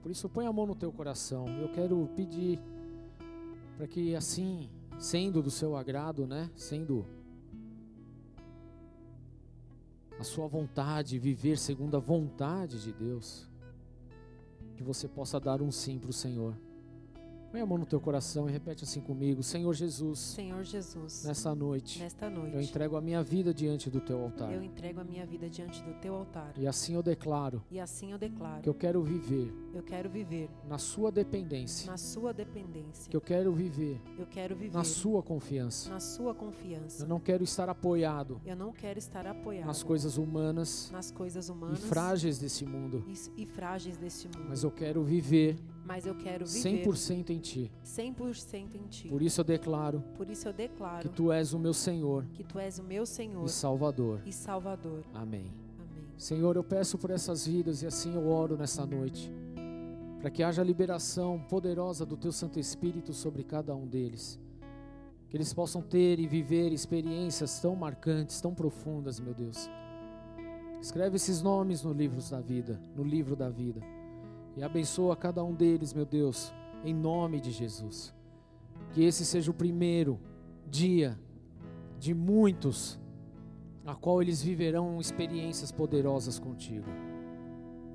Por isso, põe a mão no teu coração. Eu quero pedir para que assim, sendo do seu agrado, né, sendo a sua vontade, viver segundo a vontade de Deus, que você possa dar um sim para o Senhor Põe a mão no teu coração e repete assim comigo: Senhor Jesus, Senhor Jesus, nessa noite, nesta noite, eu entrego a minha vida diante do teu altar. eu entrego a minha vida diante do teu altar. E assim eu declaro E assim eu declaro que eu quero viver eu quero viver na sua dependência, na sua dependência. que eu quero viver Eu quero viver na sua confiança. na sua confiança. Eu não quero estar apoiado Eu não quero estar apoiado nas coisas humanas nas coisas e humanas frágeis desse mundo, e, e frágeis deste mundo. mas eu quero viver Mas eu quero viver 100% em ti. 100% em ti. Por isso eu declaro Por isso eu que declaro tu és o meu Senhor que tu és o meu Senhor e Salvador. e Salvador. Amém. Amém. Senhor, eu peço por essas vidas e assim eu oro nessa noite, para que haja liberação poderosa do Teu Santo Espírito sobre cada um deles. Que eles possam ter e viver experiências tão marcantes, tão profundas, meu Deus. Escreve esses nomes no livro da vida, no livro da vida. E abençoa cada um deles, meu Deus, em nome de Jesus. Que esse seja o primeiro dia de muitos a qual eles viverão experiências poderosas contigo,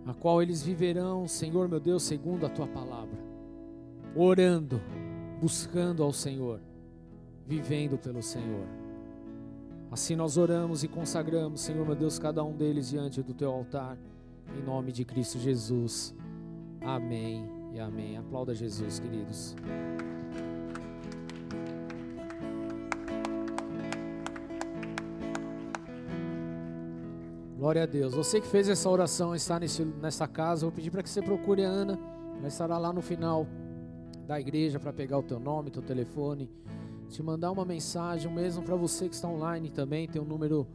a qual eles viverão, Senhor meu Deus, segundo a tua palavra, orando, buscando ao Senhor, vivendo pelo Senhor. Assim nós oramos e consagramos, Senhor meu Deus, cada um deles diante do teu altar, em nome de Cristo Jesus. Amém e amém. Aplauda Jesus, queridos. Glória a Deus. Você que fez essa oração está nesse, nessa casa, vou pedir para que você procure a Ana. Ela estará lá no final da igreja para pegar o teu nome, teu telefone, te mandar uma mensagem, mesmo para você que está online também, tem um número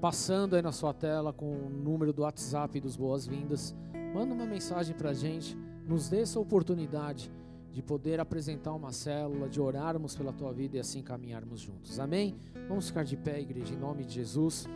passando aí na sua tela com o número do WhatsApp dos boas-vindas. Manda uma mensagem para a gente, nos dê essa oportunidade de poder apresentar uma célula, de orarmos pela tua vida e assim caminharmos juntos. Amém? Vamos ficar de pé, igreja, em nome de Jesus.